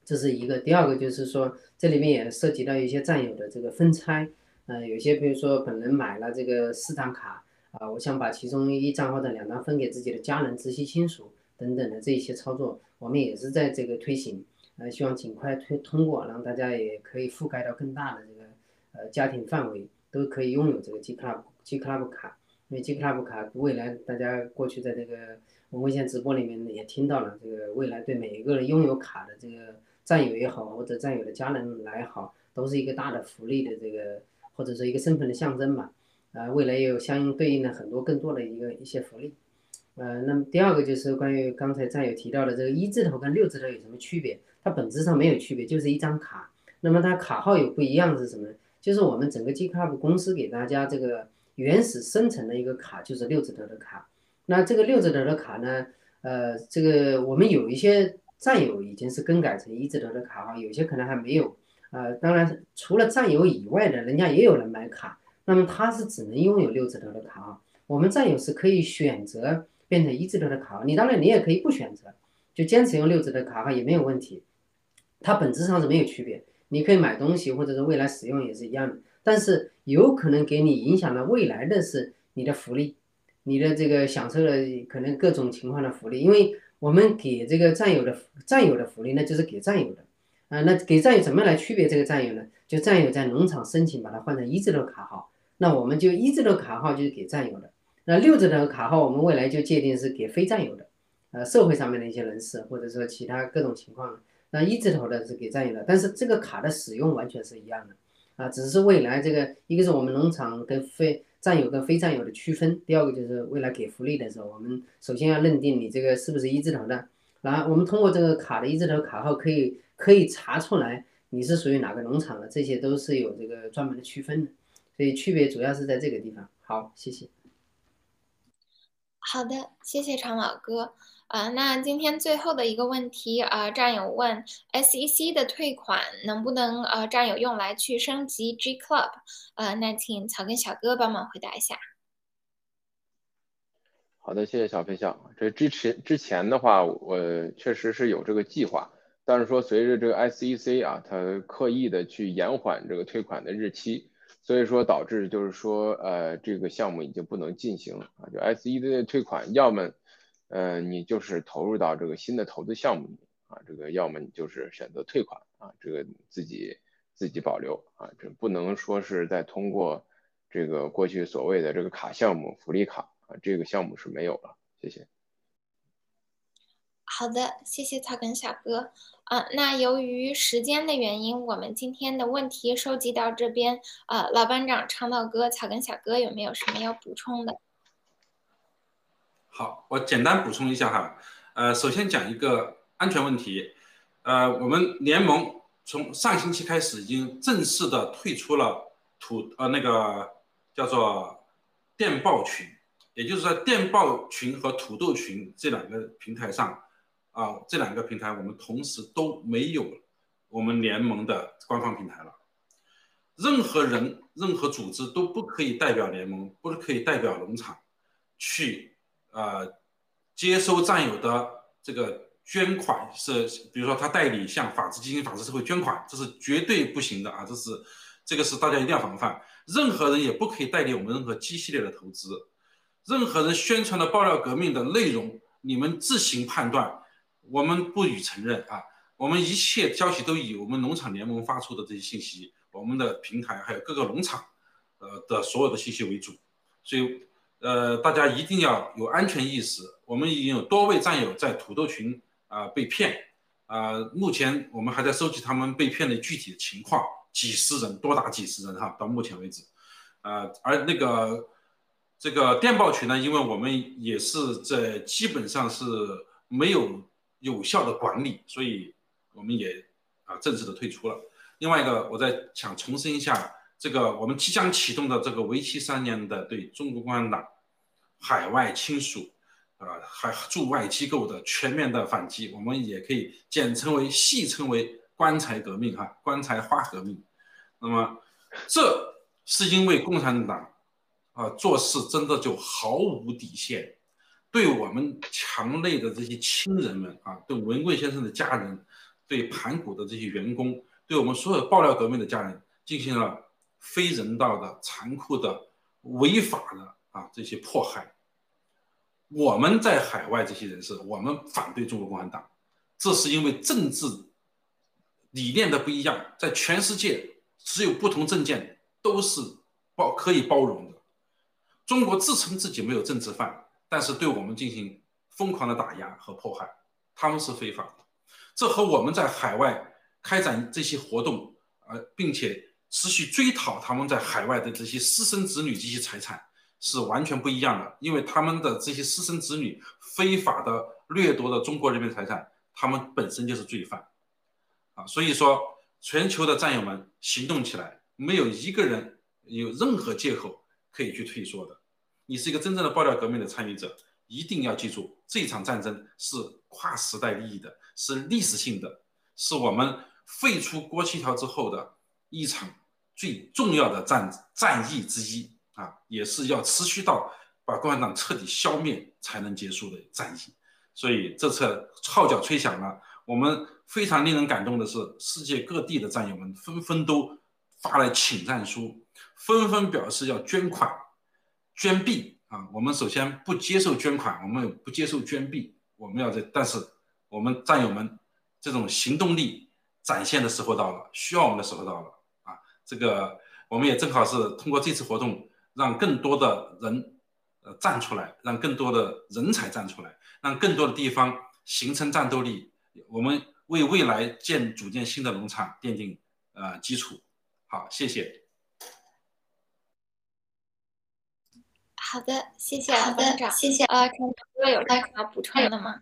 这是一个。第二个就是说，这里面也涉及到一些战友的这个分拆，呃，有些比如说本人买了这个四张卡，啊，我想把其中一张或者两张分给自己的家人、直系亲属等等的这一些操作，我们也是在这个推行，呃，希望尽快推通过，让大家也可以覆盖到更大的这个呃家庭范围，都可以拥有这个 G Club G Club 卡。因为 G Club 卡未来，大家过去在这个文文献直播里面也听到了，这个未来对每一个人拥有卡的这个战友也好，或者战友的家人来好，都是一个大的福利的这个，或者说一个身份的象征吧。啊，未来也有相应对应的很多更多的一个一些福利。呃，那么第二个就是关于刚才战友提到的这个一字头跟六字头有什么区别？它本质上没有区别，就是一张卡。那么它卡号有不一样是什么？就是我们整个 G Club 公司给大家这个。原始生成的一个卡就是六字头的卡，那这个六字头的卡呢，呃，这个我们有一些战友已经是更改成一字头的卡号，有些可能还没有，呃，当然除了战友以外的人家也有人买卡，那么他是只能拥有六字头的卡号，我们战友是可以选择变成一字头的卡号，你当然你也可以不选择，就坚持用六字的卡号也没有问题，它本质上是没有区别，你可以买东西或者是未来使用也是一样的。但是有可能给你影响的未来的是你的福利，你的这个享受的可能各种情况的福利，因为我们给这个战友的战友的福利，那就是给战友的，啊，那给战友怎么来区别这个战友呢？就战友在农场申请把它换成一字头卡号，那我们就一字头卡号就是给战友的，那六字头卡号我们未来就界定是给非战友的，呃，社会上面的一些人士或者说其他各种情况，那一字头的是给战友的，但是这个卡的使用完全是一样的。啊，只是未来这个，一个是我们农场跟非占有跟非占有的区分，第二个就是未来给福利的时候，我们首先要认定你这个是不是一字头的，然后我们通过这个卡的一字头卡号可以可以查出来你是属于哪个农场的，这些都是有这个专门的区分的，所以区别主要是在这个地方。好，谢谢。好的，谢谢常老哥。啊，那今天最后的一个问题啊，战友问 SEC 的退款能不能呃，战友用来去升级 G Club？呃，那请草根小哥帮忙回答一下。好的，谢谢小飞象。这之前之前的话，我确实是有这个计划，但是说随着这个 SEC 啊，它刻意的去延缓这个退款的日期，所以说导致就是说呃，这个项目已经不能进行啊，就 SEC 的退款，要么。呃，你就是投入到这个新的投资项目里啊，这个要么你就是选择退款啊，这个自己自己保留啊，这不能说是再通过这个过去所谓的这个卡项目福利卡啊，这个项目是没有了。谢谢。好的，谢谢草根小哥啊。那由于时间的原因，我们今天的问题收集到这边啊。老班长、长岛哥、草根小哥有没有什么要补充的？好，我简单补充一下哈，呃，首先讲一个安全问题，呃，我们联盟从上星期开始已经正式的退出了土呃那个叫做电报群，也就是在电报群和土豆群这两个平台上，啊，这两个平台我们同时都没有我们联盟的官方平台了。任何人、任何组织都不可以代表联盟，不可以代表农场去呃接收战友的这个捐款，是比如说他代理向法治基金、法治社会捐款，这是绝对不行的啊！这是这个是大家一定要防范。任何人也不可以代理我们任何基系列的投资，任何人宣传的爆料革命的内容，你们自行判断，我们不予承认啊！我们一切消息都以我们农场联盟发出的这些信息，我们的平台还有各个农场，呃的所有的信息为主，所以呃大家一定要有安全意识。我们已经有多位战友在土豆群啊被骗，啊目前我们还在收集他们被骗的具体的情况。几十人，多达几十人哈，到目前为止，呃，而那个这个电报群呢，因为我们也是在基本上是没有有效的管理，所以我们也啊正式的退出了。另外一个，我再想重申一下，这个我们即将启动的这个为期三年的对中国共产党海外亲属啊还驻外机构的全面的反击，我们也可以简称为戏称为。棺材革命，哈，棺材花革命。那么，这是因为共产党啊做事真的就毫无底线，对我们墙内的这些亲人们啊，对文贵先生的家人，对盘古的这些员工，对我们所有爆料革命的家人，进行了非人道的、残酷的、违法的啊这些迫害。我们在海外这些人士，我们反对中国共产党，这是因为政治。理念的不一样，在全世界只有不同政见都是包可以包容的。中国自称自己没有政治犯，但是对我们进行疯狂的打压和迫害，他们是非法的。这和我们在海外开展这些活动，呃，并且持续追讨他们在海外的这些私生子女这些财产是完全不一样的。因为他们的这些私生子女非法的掠夺了中国人民财产，他们本身就是罪犯。啊，所以说，全球的战友们行动起来，没有一个人有任何借口可以去退缩的。你是一个真正的爆料革命的参与者，一定要记住，这场战争是跨时代利益的，是历史性的，是我们废除国旗条之后的一场最重要的战战役之一啊，也是要持续到把共产党彻底消灭才能结束的战役。所以这次号角吹响了，我们。非常令人感动的是，世界各地的战友们纷纷都发来请战书，纷纷表示要捐款、捐币啊！我们首先不接受捐款，我们也不接受捐币，我们要在，但是我们战友们这种行动力展现的时候到了，需要我们的时候到了！这个我们也正好是通过这次活动，让更多的人呃站出来，让更多的人才站出来，让更多的地方形成战斗力，我们。为未来建组建新的农场奠定呃基础。好，谢谢。好的，谢谢老班长，谢谢。呃，陈哥有什么要补充的吗？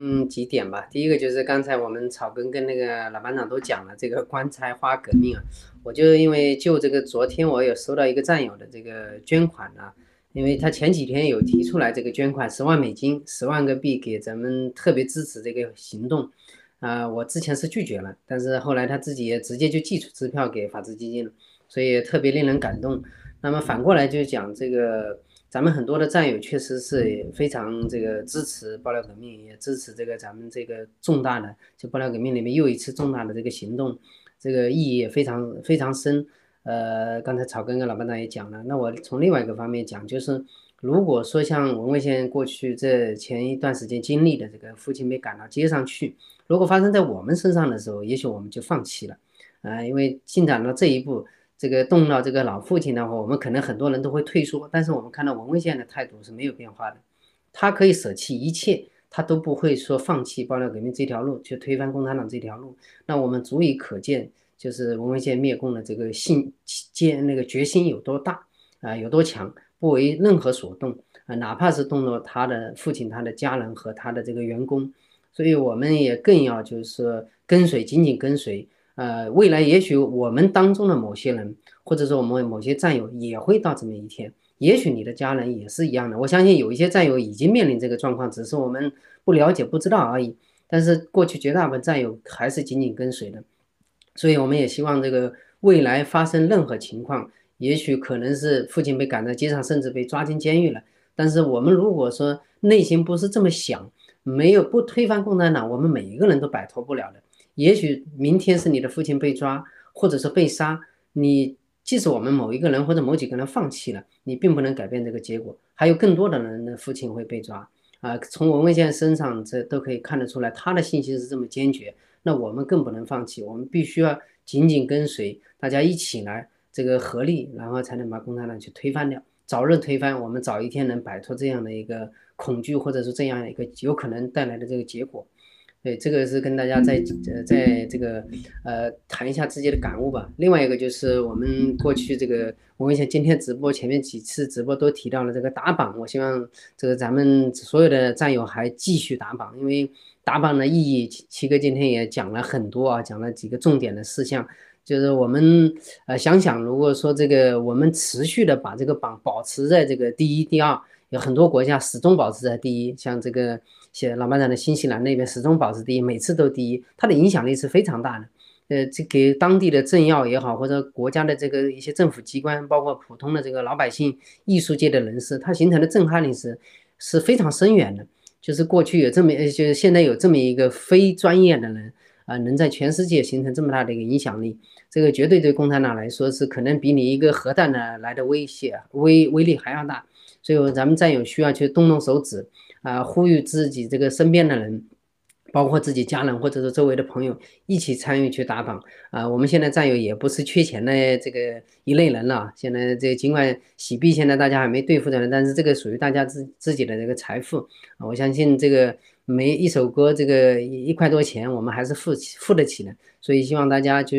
嗯，几点吧。第一个就是刚才我们草根跟那个老班长都讲了这个棺材花革命啊，我就因为就这个昨天我有收到一个战友的这个捐款呢。因为他前几天有提出来这个捐款十万美金、十万个币给咱们特别支持这个行动，啊，我之前是拒绝了，但是后来他自己也直接就寄出支票给法治基金了，所以特别令人感动。那么反过来就讲这个，咱们很多的战友确实是非常这个支持爆料革命，也支持这个咱们这个重大的就爆料革命里面又一次重大的这个行动，这个意义也非常非常深。呃，刚才草根跟老班长也讲了，那我从另外一个方面讲，就是如果说像文卫县过去这前一段时间经历的这个父亲被赶到街上去，如果发生在我们身上的时候，也许我们就放弃了，啊，因为进展到这一步，这个动到这个老父亲的话，我们可能很多人都会退缩，但是我们看到文卫县的态度是没有变化的，他可以舍弃一切，他都不会说放弃爆料革命这条路，去推翻共产党这条路，那我们足以可见。就是文文县灭共的这个信坚那个决心有多大啊，有多强，不为任何所动啊，哪怕是动了他的父亲、他的家人和他的这个员工，所以我们也更要就是跟随，紧紧跟随。呃，未来也许我们当中的某些人，或者说我们某些战友也会到这么一天，也许你的家人也是一样的。我相信有一些战友已经面临这个状况，只是我们不了解、不知道而已。但是过去绝大部分战友还是紧紧跟随的，所以我们也希望这个未来发生任何情况，也许可能是父亲被赶在街上，甚至被抓进监狱了。但是我们如果说内心不是这么想，没有不推翻共产党，我们每一个人都摆脱不了的。也许明天是你的父亲被抓，或者是被杀，你即使我们某一个人或者某几个人放弃了，你并不能改变这个结果。还有更多的人的父亲会被抓啊！从文文先生身上这都可以看得出来，他的信心是这么坚决。那我们更不能放弃，我们必须要紧紧跟随，大家一起来这个合力，然后才能把共产党去推翻掉。早日推翻，我们早一天能摆脱这样的一个恐惧，或者是这样一个有可能带来的这个结果。对，这个是跟大家在呃在这个呃谈一下自己的感悟吧。另外一个就是我们过去这个，我想今天直播前面几次直播都提到了这个打榜，我希望这个咱们所有的战友还继续打榜，因为打榜的意义，七哥今天也讲了很多啊，讲了几个重点的事项。就是我们呃想想，如果说这个我们持续的把这个榜保持在这个第一、第二，有很多国家始终保持在第一，像这个写老班长的新西兰那边始终保持第一，每次都第一，它的影响力是非常大的。呃，这给当地的政要也好，或者国家的这个一些政府机关，包括普通的这个老百姓、艺术界的人士，它形成的震撼力是是非常深远的。就是过去有这么，就是现在有这么一个非专业的人啊，能在全世界形成这么大的一个影响力。这个绝对对共产党来说是可能比你一个核弹呢来的威胁威威力还要大，所以咱们战友需要去动动手指啊，呼吁自己这个身边的人，包括自己家人或者是周围的朋友一起参与去打榜啊。我们现在战友也不是缺钱的这个一类人了，现在这尽管洗币现在大家还没对付的，但是这个属于大家自自己的这个财富啊，我相信这个每一首歌这个一块多钱我们还是付付得起的，所以希望大家就。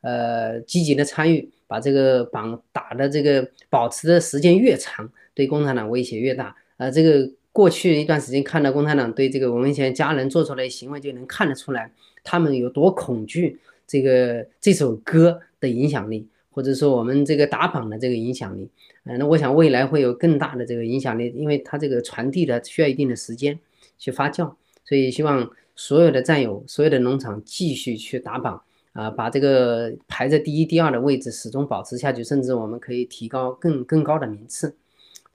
呃，积极的参与，把这个榜打的这个保持的时间越长，对共产党威胁越大。呃，这个过去一段时间看到共产党对这个文文贤家人做出来的行为，就能看得出来他们有多恐惧这个这首歌的影响力，或者说我们这个打榜的这个影响力。嗯，那我想未来会有更大的这个影响力，因为它这个传递的需要一定的时间去发酵，所以希望所有的战友、所有的农场继续去打榜。啊，把这个排在第一、第二的位置始终保持下去，甚至我们可以提高更更高的名次。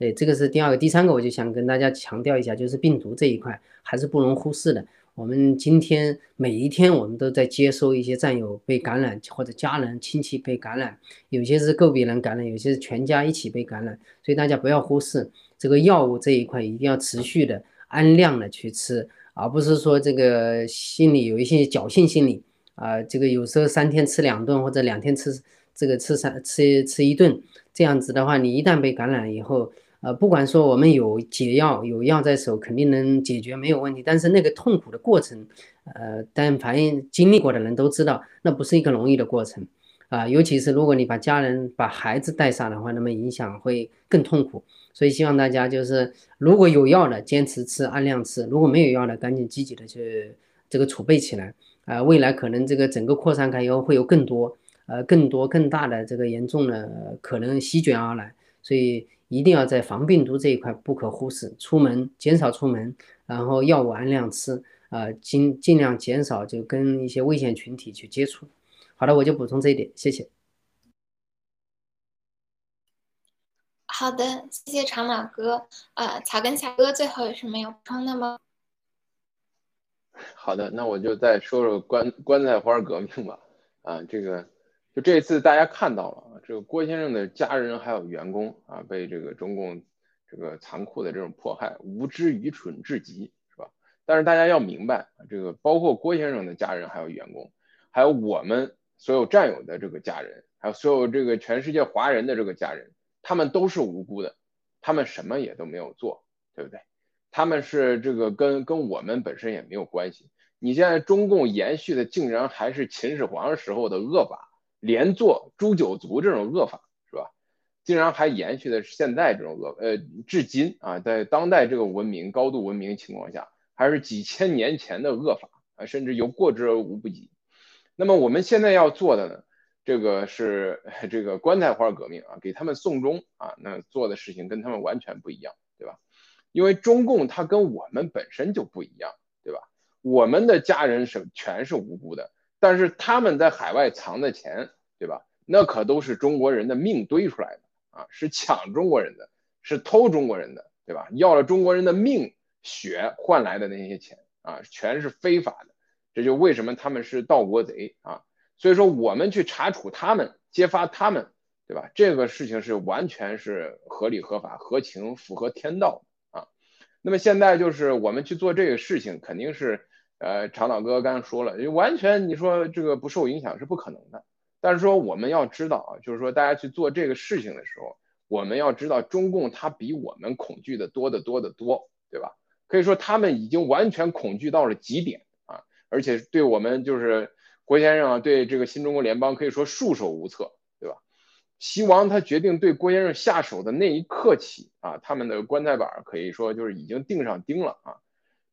对，这个是第二个、第三个，我就想跟大家强调一下，就是病毒这一块还是不容忽视的。我们今天每一天，我们都在接收一些战友被感染，或者家人亲戚被感染，有些是个别人感染，有些是全家一起被感染。所以大家不要忽视这个药物这一块，一定要持续的按量的去吃，而不是说这个心里有一些侥幸心理。啊，这个有时候三天吃两顿，或者两天吃这个吃三吃吃一顿，这样子的话，你一旦被感染以后，呃，不管说我们有解药，有药在手，肯定能解决，没有问题。但是那个痛苦的过程，呃，但凡经历过的人都知道，那不是一个容易的过程啊。尤其是如果你把家人、把孩子带上的话，那么影响会更痛苦。所以希望大家就是，如果有药的，坚持吃，按量吃；如果没有药的，赶紧积极的去这个储备起来。啊，未来可能这个整个扩散开以后会有更多，呃，更多更大的这个严重的可能席卷而来，所以一定要在防病毒这一块不可忽视，出门减少出门，然后药物按量吃，啊，尽尽量减少就跟一些危险群体去接触。好的，我就补充这一点，谢谢。好的，谢谢长老哥，呃，草根侠哥最后有什么要补充的吗？好的，那我就再说说棺棺材花革命吧。啊，这个就这次大家看到了啊，这个郭先生的家人还有员工啊，被这个中共这个残酷的这种迫害，无知愚蠢至极，是吧？但是大家要明白啊，这个包括郭先生的家人还有员工，还有我们所有战友的这个家人，还有所有这个全世界华人的这个家人，他们都是无辜的，他们什么也都没有做，对不对？他们是这个跟跟我们本身也没有关系。你现在中共延续的竟然还是秦始皇时候的恶法，连坐诛九族这种恶法，是吧？竟然还延续的是现在这种恶，呃，至今啊，在当代这个文明高度文明情况下，还是几千年前的恶法啊，甚至有过之而无不及。那么我们现在要做的呢，这个是这个棺材花革命啊，给他们送终啊，那做的事情跟他们完全不一样，对吧？因为中共它跟我们本身就不一样，对吧？我们的家人是全是无辜的，但是他们在海外藏的钱，对吧？那可都是中国人的命堆出来的啊，是抢中国人的，是偷中国人的，对吧？要了中国人的命血换来的那些钱啊，全是非法的。这就为什么他们是盗国贼啊。所以说，我们去查处他们，揭发他们，对吧？这个事情是完全是合理、合法、合情、符合天道啊。那么现在就是我们去做这个事情，肯定是，呃，长岛哥刚才说了，完全你说这个不受影响是不可能的。但是说我们要知道啊，就是说大家去做这个事情的时候，我们要知道中共他比我们恐惧的多得多得多，对吧？可以说他们已经完全恐惧到了极点啊，而且对我们就是。郭先生啊，对这个新中国联邦可以说束手无策，对吧？西王他决定对郭先生下手的那一刻起啊，他们的棺材板可以说就是已经钉上钉了啊。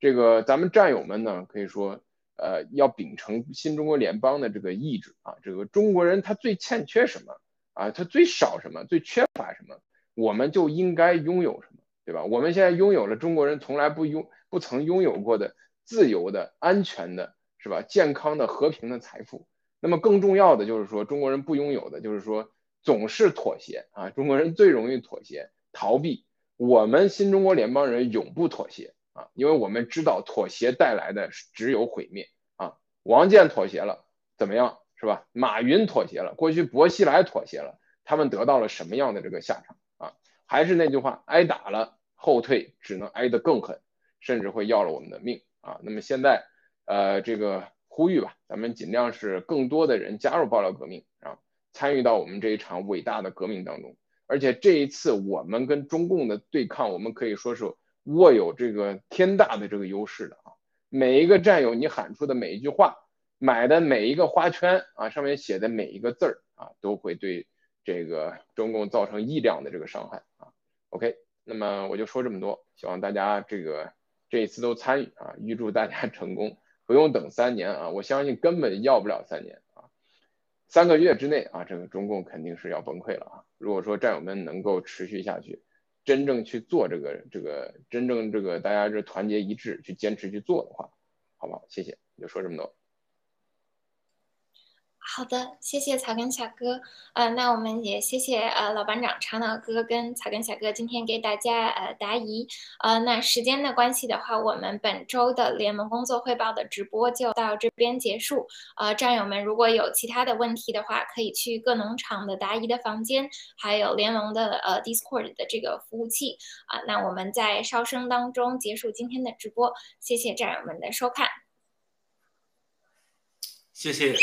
这个咱们战友们呢，可以说呃要秉承新中国联邦的这个意志啊，这个中国人他最欠缺什么啊？他最少什么？最缺乏什么？我们就应该拥有什么，对吧？我们现在拥有了中国人从来不拥不曾拥有过的自由的、安全的。是吧？健康的、和平的财富。那么更重要的就是说，中国人不拥有的，就是说总是妥协啊。中国人最容易妥协、逃避。我们新中国联邦人永不妥协啊，因为我们知道妥协带来的只有毁灭啊。王建妥协了，怎么样？是吧？马云妥协了，过去薄熙来妥协了，他们得到了什么样的这个下场啊？还是那句话，挨打了，后退只能挨得更狠，甚至会要了我们的命啊。那么现在。呃，这个呼吁吧，咱们尽量是更多的人加入爆料革命啊，参与到我们这一场伟大的革命当中。而且这一次我们跟中共的对抗，我们可以说是握有这个天大的这个优势的啊。每一个战友，你喊出的每一句话，买的每一个花圈啊，上面写的每一个字儿啊，都会对这个中共造成亿两的这个伤害啊。OK，那么我就说这么多，希望大家这个这一次都参与啊，预祝大家 成功。不用等三年啊，我相信根本要不了三年啊，三个月之内啊，这个中共肯定是要崩溃了啊。如果说战友们能够持续下去，真正去做这个这个真正这个大家这团结一致去坚持去做的话，好不好？谢谢，就说这么多。好的，谢谢草根小哥。呃，那我们也谢谢呃老班长长脑哥跟草根小哥今天给大家呃答疑。呃，那时间的关系的话，我们本周的联盟工作汇报的直播就到这边结束。呃，战友们如果有其他的问题的话，可以去各农场的答疑的房间，还有联盟的呃 Discord 的这个服务器。啊，那我们在哨声当中结束今天的直播。谢谢战友们的收看。谢谢。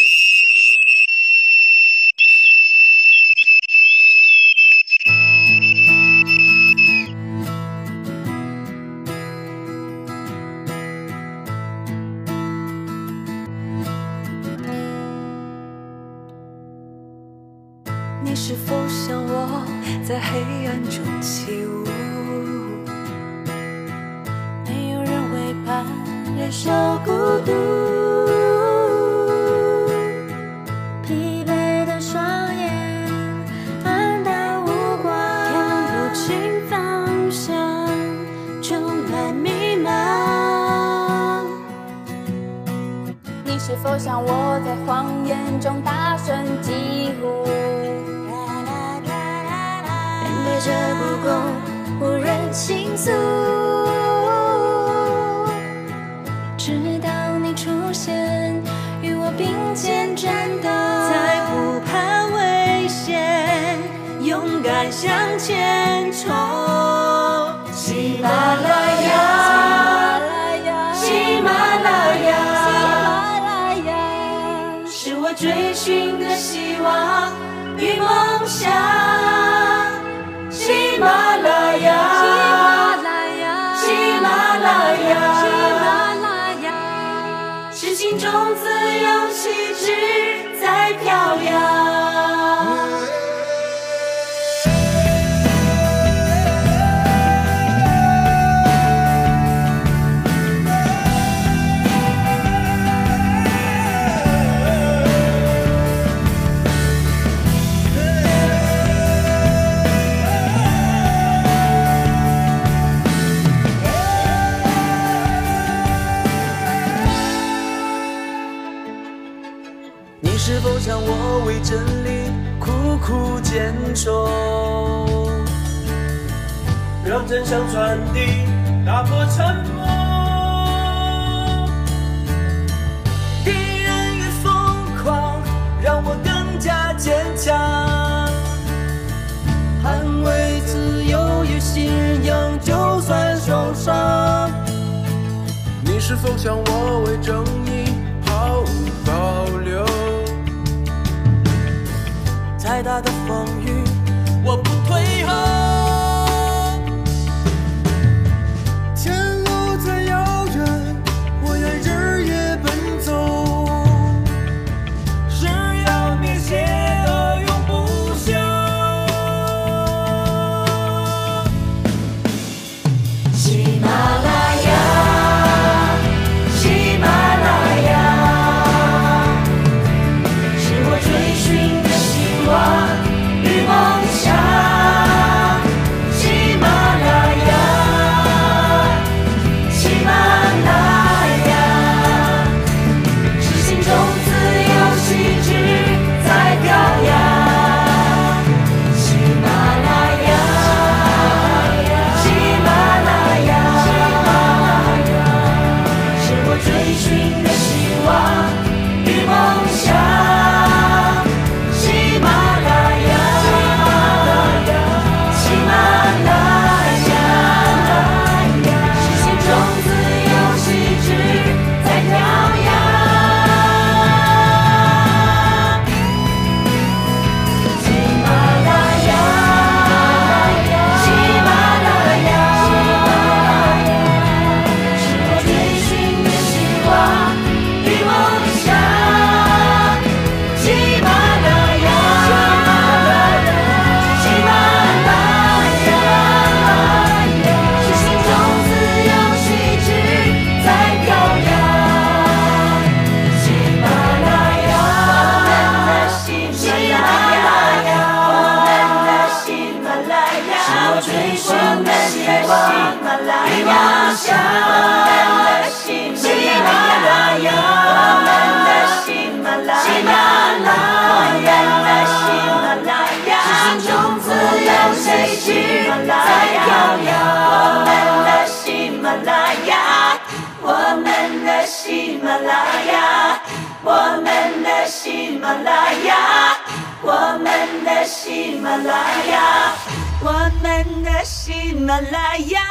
是否像我为正义毫无保留？再大的风雨。喜马拉雅我们的喜马拉雅。